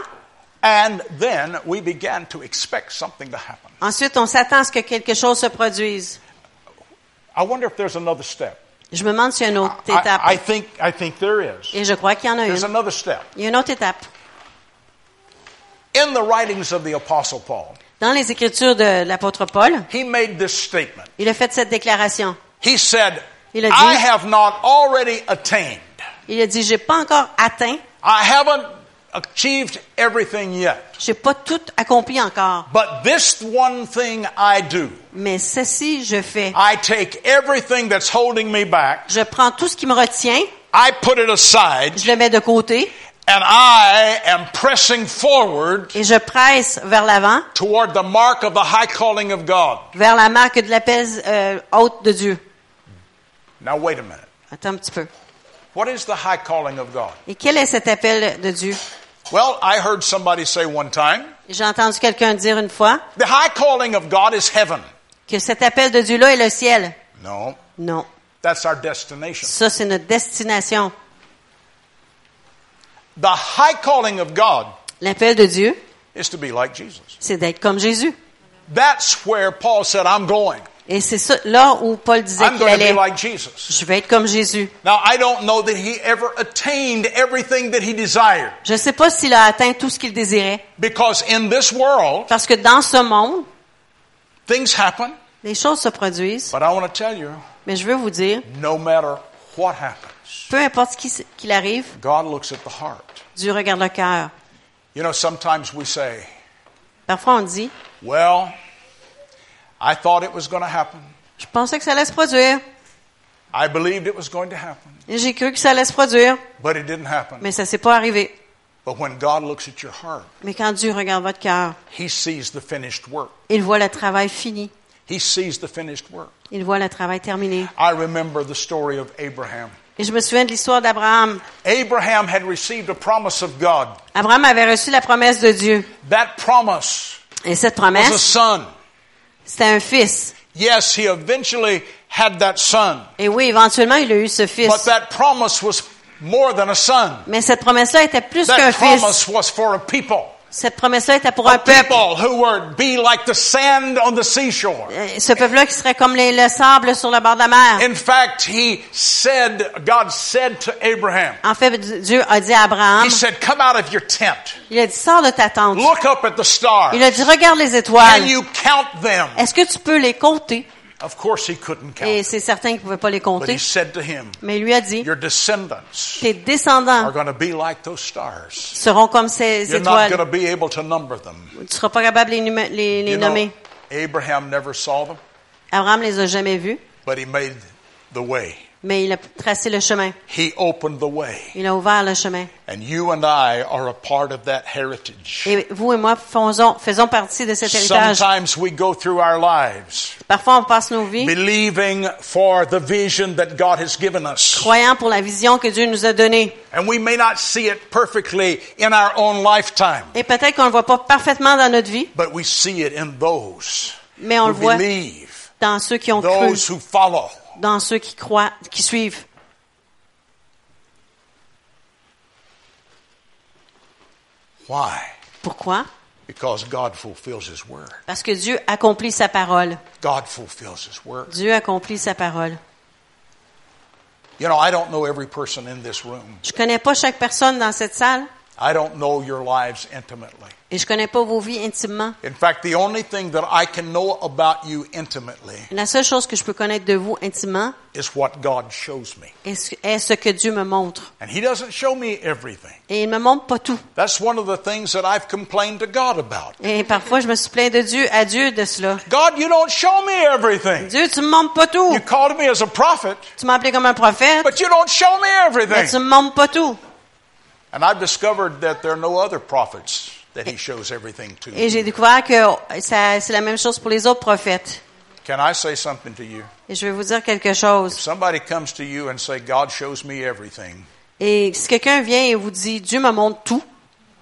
and then we begin to expect something to happen. Ensuite, on s'attend à ce que quelque chose se produise. I wonder if there's another step. Je me demande s'il y a une autre étape. I, I think I think there is. Et je crois qu'il y en a There's une. another step. Il y a une autre étape. In the writings of the Apostle Paul, Dans les Écritures de l'apôtre Paul, he made this statement. il a fait cette déclaration. He said, Il a dit- I have not already attained. Il a dit, j'ai pas encore atteint, I haven't achieved everything yet. j'ai pas tout accompli encore. But this one thing I do. Mais ceci, je fais. I take everything that's holding me back, Je prends tout ce qui me retient, I put it aside, je le mets de côté and I am pressing forward et je presse vers l'avant, toward the mark of the high calling of God. vers la marque de l'appel euh, haute de Dieu. Now, wait a minute. Attends un petit peu. What is the high calling of God? Et quel est cet appel de Dieu? Well, I heard somebody say one time, J'ai entendu quelqu'un dire une fois the high calling of God is heaven. que cet appel de Dieu-là est le ciel. No, Non. that's our destination. Ça, c'est notre destination. The high calling of God L'appel de Dieu, is to be like Jesus. c'est d'être comme Jésus. That's where Paul said, I'm going. Et c'est ça, là où Paul disait I'm qu'il allait. like. Je vais être comme Jésus. Now, I don't know that he ever attained everything that he desired. Je ne sais pas s'il a atteint tout ce qu'il désirait. Because in this world, Parce que dans ce monde, things happen. les choses se produisent. But I want to tell you, Mais je veux vous dire, no matter what happens, peu importe ce qui qu'il arrive, God looks at the heart. Dieu regarde le cœur. You know, sometimes we say, Parfois, on dit, well, I thought it was going to happen. je pensais que ça allait se produire. I believed it was going to happen. J'ai cru que ça allait se produire. But it didn't happen. Mais ça s'est pas arrivé. But when God looks at your heart, Mais quand Dieu regarde votre cœur, he sees the finished work. il voit le travail fini. He sees the finished work. Il voit le travail terminé. I remember the story of Abraham. Et je me souviens de l'histoire d'Abraham. Abraham had received a promise of God. Abraham avait reçu la promesse de Dieu. That promise Et cette was a promesse, son. C'était un fils. Yes, he eventually had that son. Et oui, éventuellement, il a eu ce fils. But that promise was more than a son. Mais cette promesse-là était plus qu'un That fils. promise was for a people. Cette promesse-là était pour un peuple. people who would be like the sand on the seashore. Euh, Ce peuple-là qui serait comme les- le sable sur le bord de la mer. In fact, he said, God said to Abraham, En fait, Dieu a dit à Abraham, He said, Come out of your tent. il a dit, sors de ta tente. Look up at the stars. Il a dit, regarde les Can étoiles. you count them? Est-ce que tu peux les compter? Of course, he couldn't count. Et c'est certain qu'il ne pouvait pas les But compter. he said to him, Mais il lui a dit, Your descendants tes descendants are going to be like those stars. seront comme ces You're not going étoiles. to be able to number them. Tu seras pas capable de les, numa- les, les You know, nommer. Abraham never saw them, Abraham les a jamais vus, but he made the way. Mais il a tracé le chemin. He opened the way. Il a ouvert le chemin. And you and I are a part of that heritage. Et vous et moi faisons, faisons partie de cet héritage. Sometimes we go through our lives Parfois, on passe nos vies believing for the vision that God has given us. croyant pour la vision que Dieu nous a donnée. And we may not see it perfectly in our own lifetime, Et peut-être qu'on ne le voit pas parfaitement dans notre vie, but we see it in those mais on who le voit believe, dans ceux qui ont cru, those who follow. Dans ceux qui croient, qui suivent. Why? Pourquoi? Because God fulfills His word. Parce que Dieu accomplit sa parole. God fulfills His word. Dieu accomplit sa parole. You know, I don't know every person in this room, Je connais pas chaque personne dans cette salle, I don't know your lives intimately. Et je connais pas vos vies intimement. In fact, the only thing that I can know about you intimately La seule chose que je peux connaître de vous intimement is what God shows me. est ce, est ce que Dieu me montre. And He doesn't show me everything. Et il me montre pas tout. That's one of the things that I've complained to God about. Et parfois, je me suis plaint de Dieu, à Dieu de cela. God, you don't show me everything. Dieu, tu me montres pas tout. You called me as a prophet, Tu m'as appelé comme un prophète, but you don't show me mais everything. tu me montres pas tout. And I've discovered that there are no other prophets that He shows everything to. Et j'ai découvert que ça- c'est la même chose pour les autres prophètes. Can I say something to you? Et je vais vous dire quelque chose. Somebody comes to you and say, God shows me everything. Et si quelqu'un vient et vous dit, Dieu me montre tout,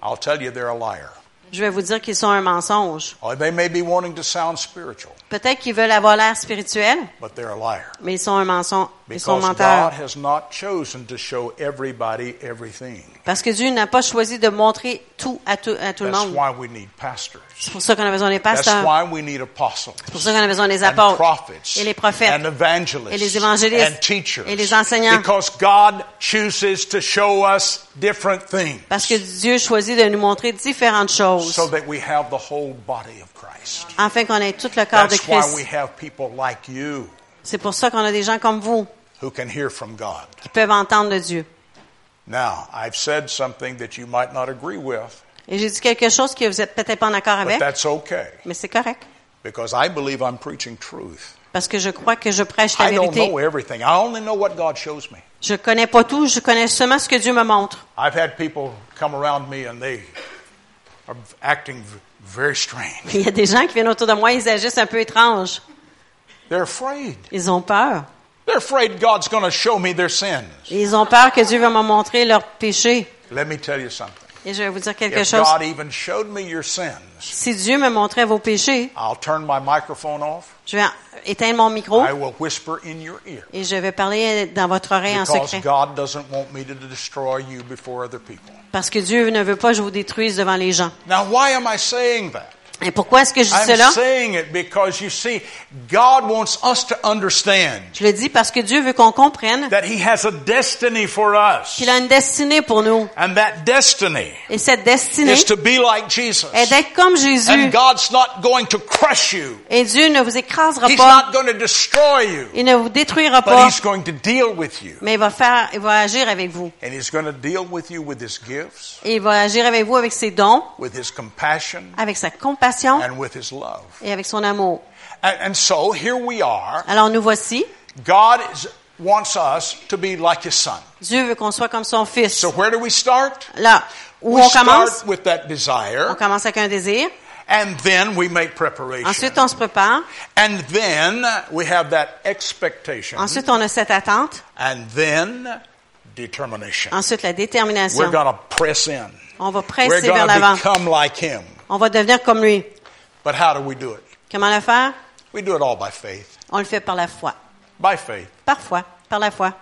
I'll tell you they're a liar. je vais vous dire qu'ils sont un mensonge. Or they may be wanting to sound spiritual, Peut-être qu'ils veulent avoir l'air spirituel, but they're a liar. mais ils sont un mensonge. Ils sont Because menteurs. God has not chosen to show everybody everything. Parce que Dieu n'a pas choisi de montrer tout à tout, à tout le That's monde. why we need pastors. C'est pour ça qu'on a besoin des That's pasteurs. why we need apostles. C'est pour ça qu'on a besoin des and apôtres prophets et les prophètes and et les évangélistes and teachers et les enseignants. because God chooses to show us different things parce que Dieu choisit de nous montrer différentes choses so that we have the whole body of Christ. afin qu'on ait tout le corps de That's why we Christ. have people like you C'est pour ça qu'on a des gens comme vous who can hear from God. qui peuvent entendre de Dieu. Now, I've said something that you might not agree with, Et j'ai dit quelque chose que vous êtes peut-être pas en accord but avec, that's okay mais c'est correct. because I believe I'm preaching truth. Parce que je crois que je prêche la I don't vérité. know everything. I only know what God shows me. Je connais pas tout, je connais seulement ce que Dieu me montre. I've had people come around me and they are acting very strange. Il y a des gens qui viennent autour de moi, ils agissent un peu étranges. They're afraid. Ils ont peur. They're afraid God's going to show me their sins. Ils ont peur que Dieu va me montrer leurs péchés. Let me tell you something. Et je vais vous dire quelque If chose. God even showed me your sins, Si Dieu me montrait vos péchés, I'll turn my microphone off. Je vais éteindre mon micro I will whisper in your ear. et je vais parler dans votre oreille en secret. God doesn't want me to destroy you before other people. Parce que Dieu ne veut pas que je vous détruise devant les gens. Now, why am I saying that? Et pourquoi est-ce que je dis I'm cela? saying it because you see, God wants us to understand Je le dis parce que Dieu veut qu'on comprenne that He has a destiny for us. qu'il a une destinée pour nous. And that destiny Et cette destinée is to be like Jesus. est d'être comme Jésus. And God's not going to crush you. Et Dieu ne vous écrasera He's pas. not going to destroy you. Il ne vous détruira But pas. He's going to deal with you. Mais il va faire, il va agir avec vous. And He's going to deal with you with His gifts, Et il va agir avec vous avec ses dons, with His compassion, avec sa compassion and with His love. et avec son amour. And, and so here we are. Alors nous voici. God is, wants us to be like His Son. Dieu veut qu'on soit comme son fils. So where do we start? Là où We on commence, start with that on commence avec un désir. and then we make preparation. Ensuite, on se prépare. And then we have that expectation, Ensuite, on a cette attente. and then determination. Ensuite, la We're détermination. going to press in. On va We're presser vers l'avant. to become like Him. On va devenir comme lui. But how do we do it? Comment le faire? We do it all by faith. On le fait par la foi. By faith. Parfois, par la foi.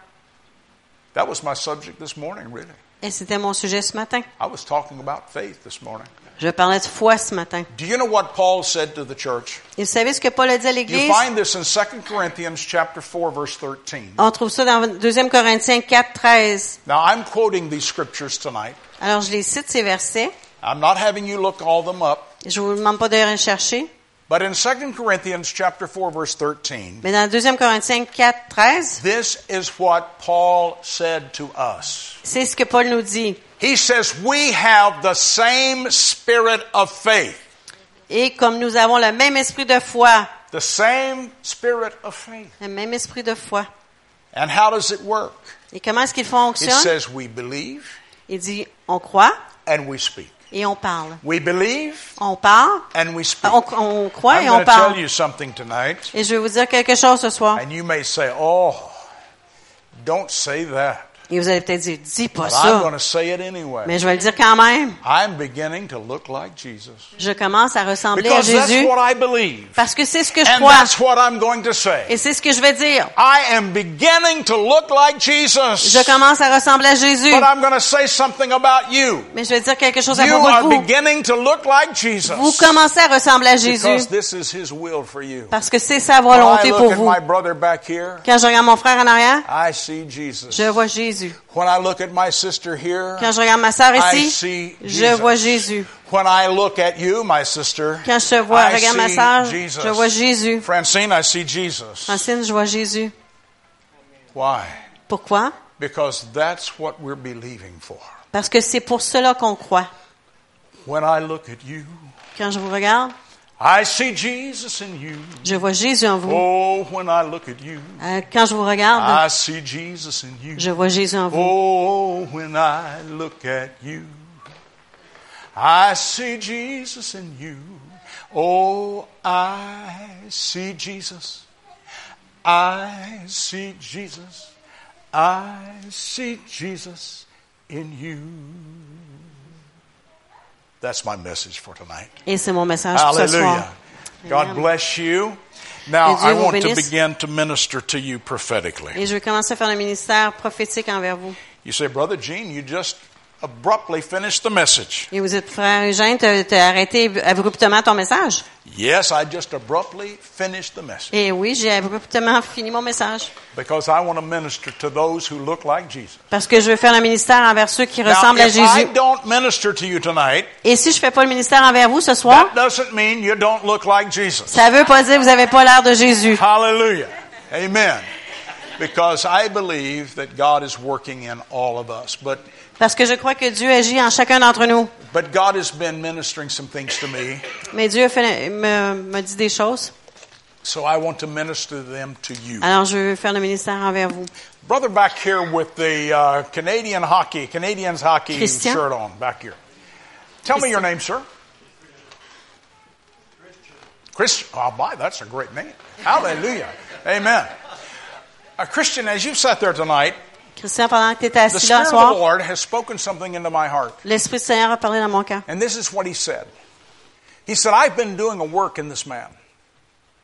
That was my subject this morning, really. Et c'était mon sujet ce matin. I was talking about faith this morning. Je parlais de foi ce matin. Do you know what Paul said to the church? Et vous savez ce que Paul a dit à You l'Église? find this in 2 Corinthians chapter 4 verse 13. On trouve ça dans 2 Corinthiens 4, 13. Now I'm quoting these scriptures tonight. Alors, je les cite, ces versets. I'm not having you look all them up, Je vous demande pas de les rechercher. but in 2 Corinthians chapter 4 verse 13, Mais dans 2 Corinthiens 4, 13, this is what Paul said to us. c'est ce que Paul nous dit. He says, "We have the same spirit of faith." Et comme nous avons le même esprit de foi, The same spirit of faith. le même esprit de foi. And how does it work? Et comment est-ce qu'il fonctionne? It says we believe Il dit, on croit and we speak. Et on parle. We believe On parle, and we speak. on, on croit I'm et on tell parle. you something tonight, Et je vais vous dire quelque chose ce soir. and you may say, "Oh, don't say that." Et vous allez peut-être dire, dis pas But ça. going to say it anyway. Mais je vais le dire quand même. I'm beginning to look like Jesus. Je commence à ressembler à Because that's Jésus what I believe. parce que c'est ce que je And crois. that's what I'm going to say. Et c'est ce que je vais dire. I am beginning to look like Jesus. Je commence à ressembler à Jésus. But I'm going to say something about you. Mais je vais dire quelque chose à You propos de are vous. beginning to look like Jesus. Vous commencez à ressembler à Because Jésus this is His will for you. parce que c'est sa When I volonté look pour at vous. my brother back here, Quand je regarde mon frère en arrière, I see Jesus. je vois Jésus. Jésus. When I look at my sister here, Quand je regarde ma sœur I ici, see je Jesus. vois Jésus. When I look at you, my sister, Quand je te vois, I regarde ma sœur, je vois Jésus. Francine, I see Jesus. Francine, je vois Jésus. Why? Pourquoi? Because that's what we're believing for. Parce que c'est pour cela qu'on croit. When I look at you, Quand je vous regarde, I see Jesus in you. je vois Jésus en vous. Oh, when I look at you, Euh, Quand je vous regarde, I see Jesus in you. je vois Jésus en vous. Oh, when I look at you, I see Jesus in you. Oh, I see Jesus. I see Jesus. I see Jesus in you. That's my message for tonight. Et c'est mon message pour ce soir. Hallelujah. God bless you. Now, I want to begin to minister to you prophetically. Et je vais commencer à faire le ministère prophétique envers vous. You say, Brother Gene, you just abruptly finished the message. Et vous êtes frère Eugène, t'as t'as arrêté abruptement ton message? Yes, I just abruptly finished the message Et oui, j'ai abruptement fini mon message. because I want to minister to those who look like Jesus. Parce que je veux faire le ministère envers ceux qui Now, ressemblent à if I Jésus. don't minister to you tonight, Et si je fais pas le ministère envers vous ce soir, that doesn't mean you don't look like Jesus. ça veut pas dire que vous avez pas l'air de Jésus. Hallelujah. Amen. Because I believe that God is working in all of us. But Parce que je crois que Dieu agit en chacun d'entre nous. but God has been ministering some things to me, Mais Dieu a fait, me, me dit des choses. so I want to minister them to you. Alors je veux faire le ministère envers vous. Brother back here with the uh, Canadian hockey, Canadians hockey Christian? shirt on back here. Tell me your name, sir. Christian. Oh, my, that's a great name. Hallelujah. Amen. A Christian, as you sat there tonight, Christian, pendant que tu étais the assis là Spirit ce of the soir, Lord has spoken something into my heart. l'Esprit du Seigneur a parlé dans mon cœur. And this is what he said. He said, I've been doing a work in this man.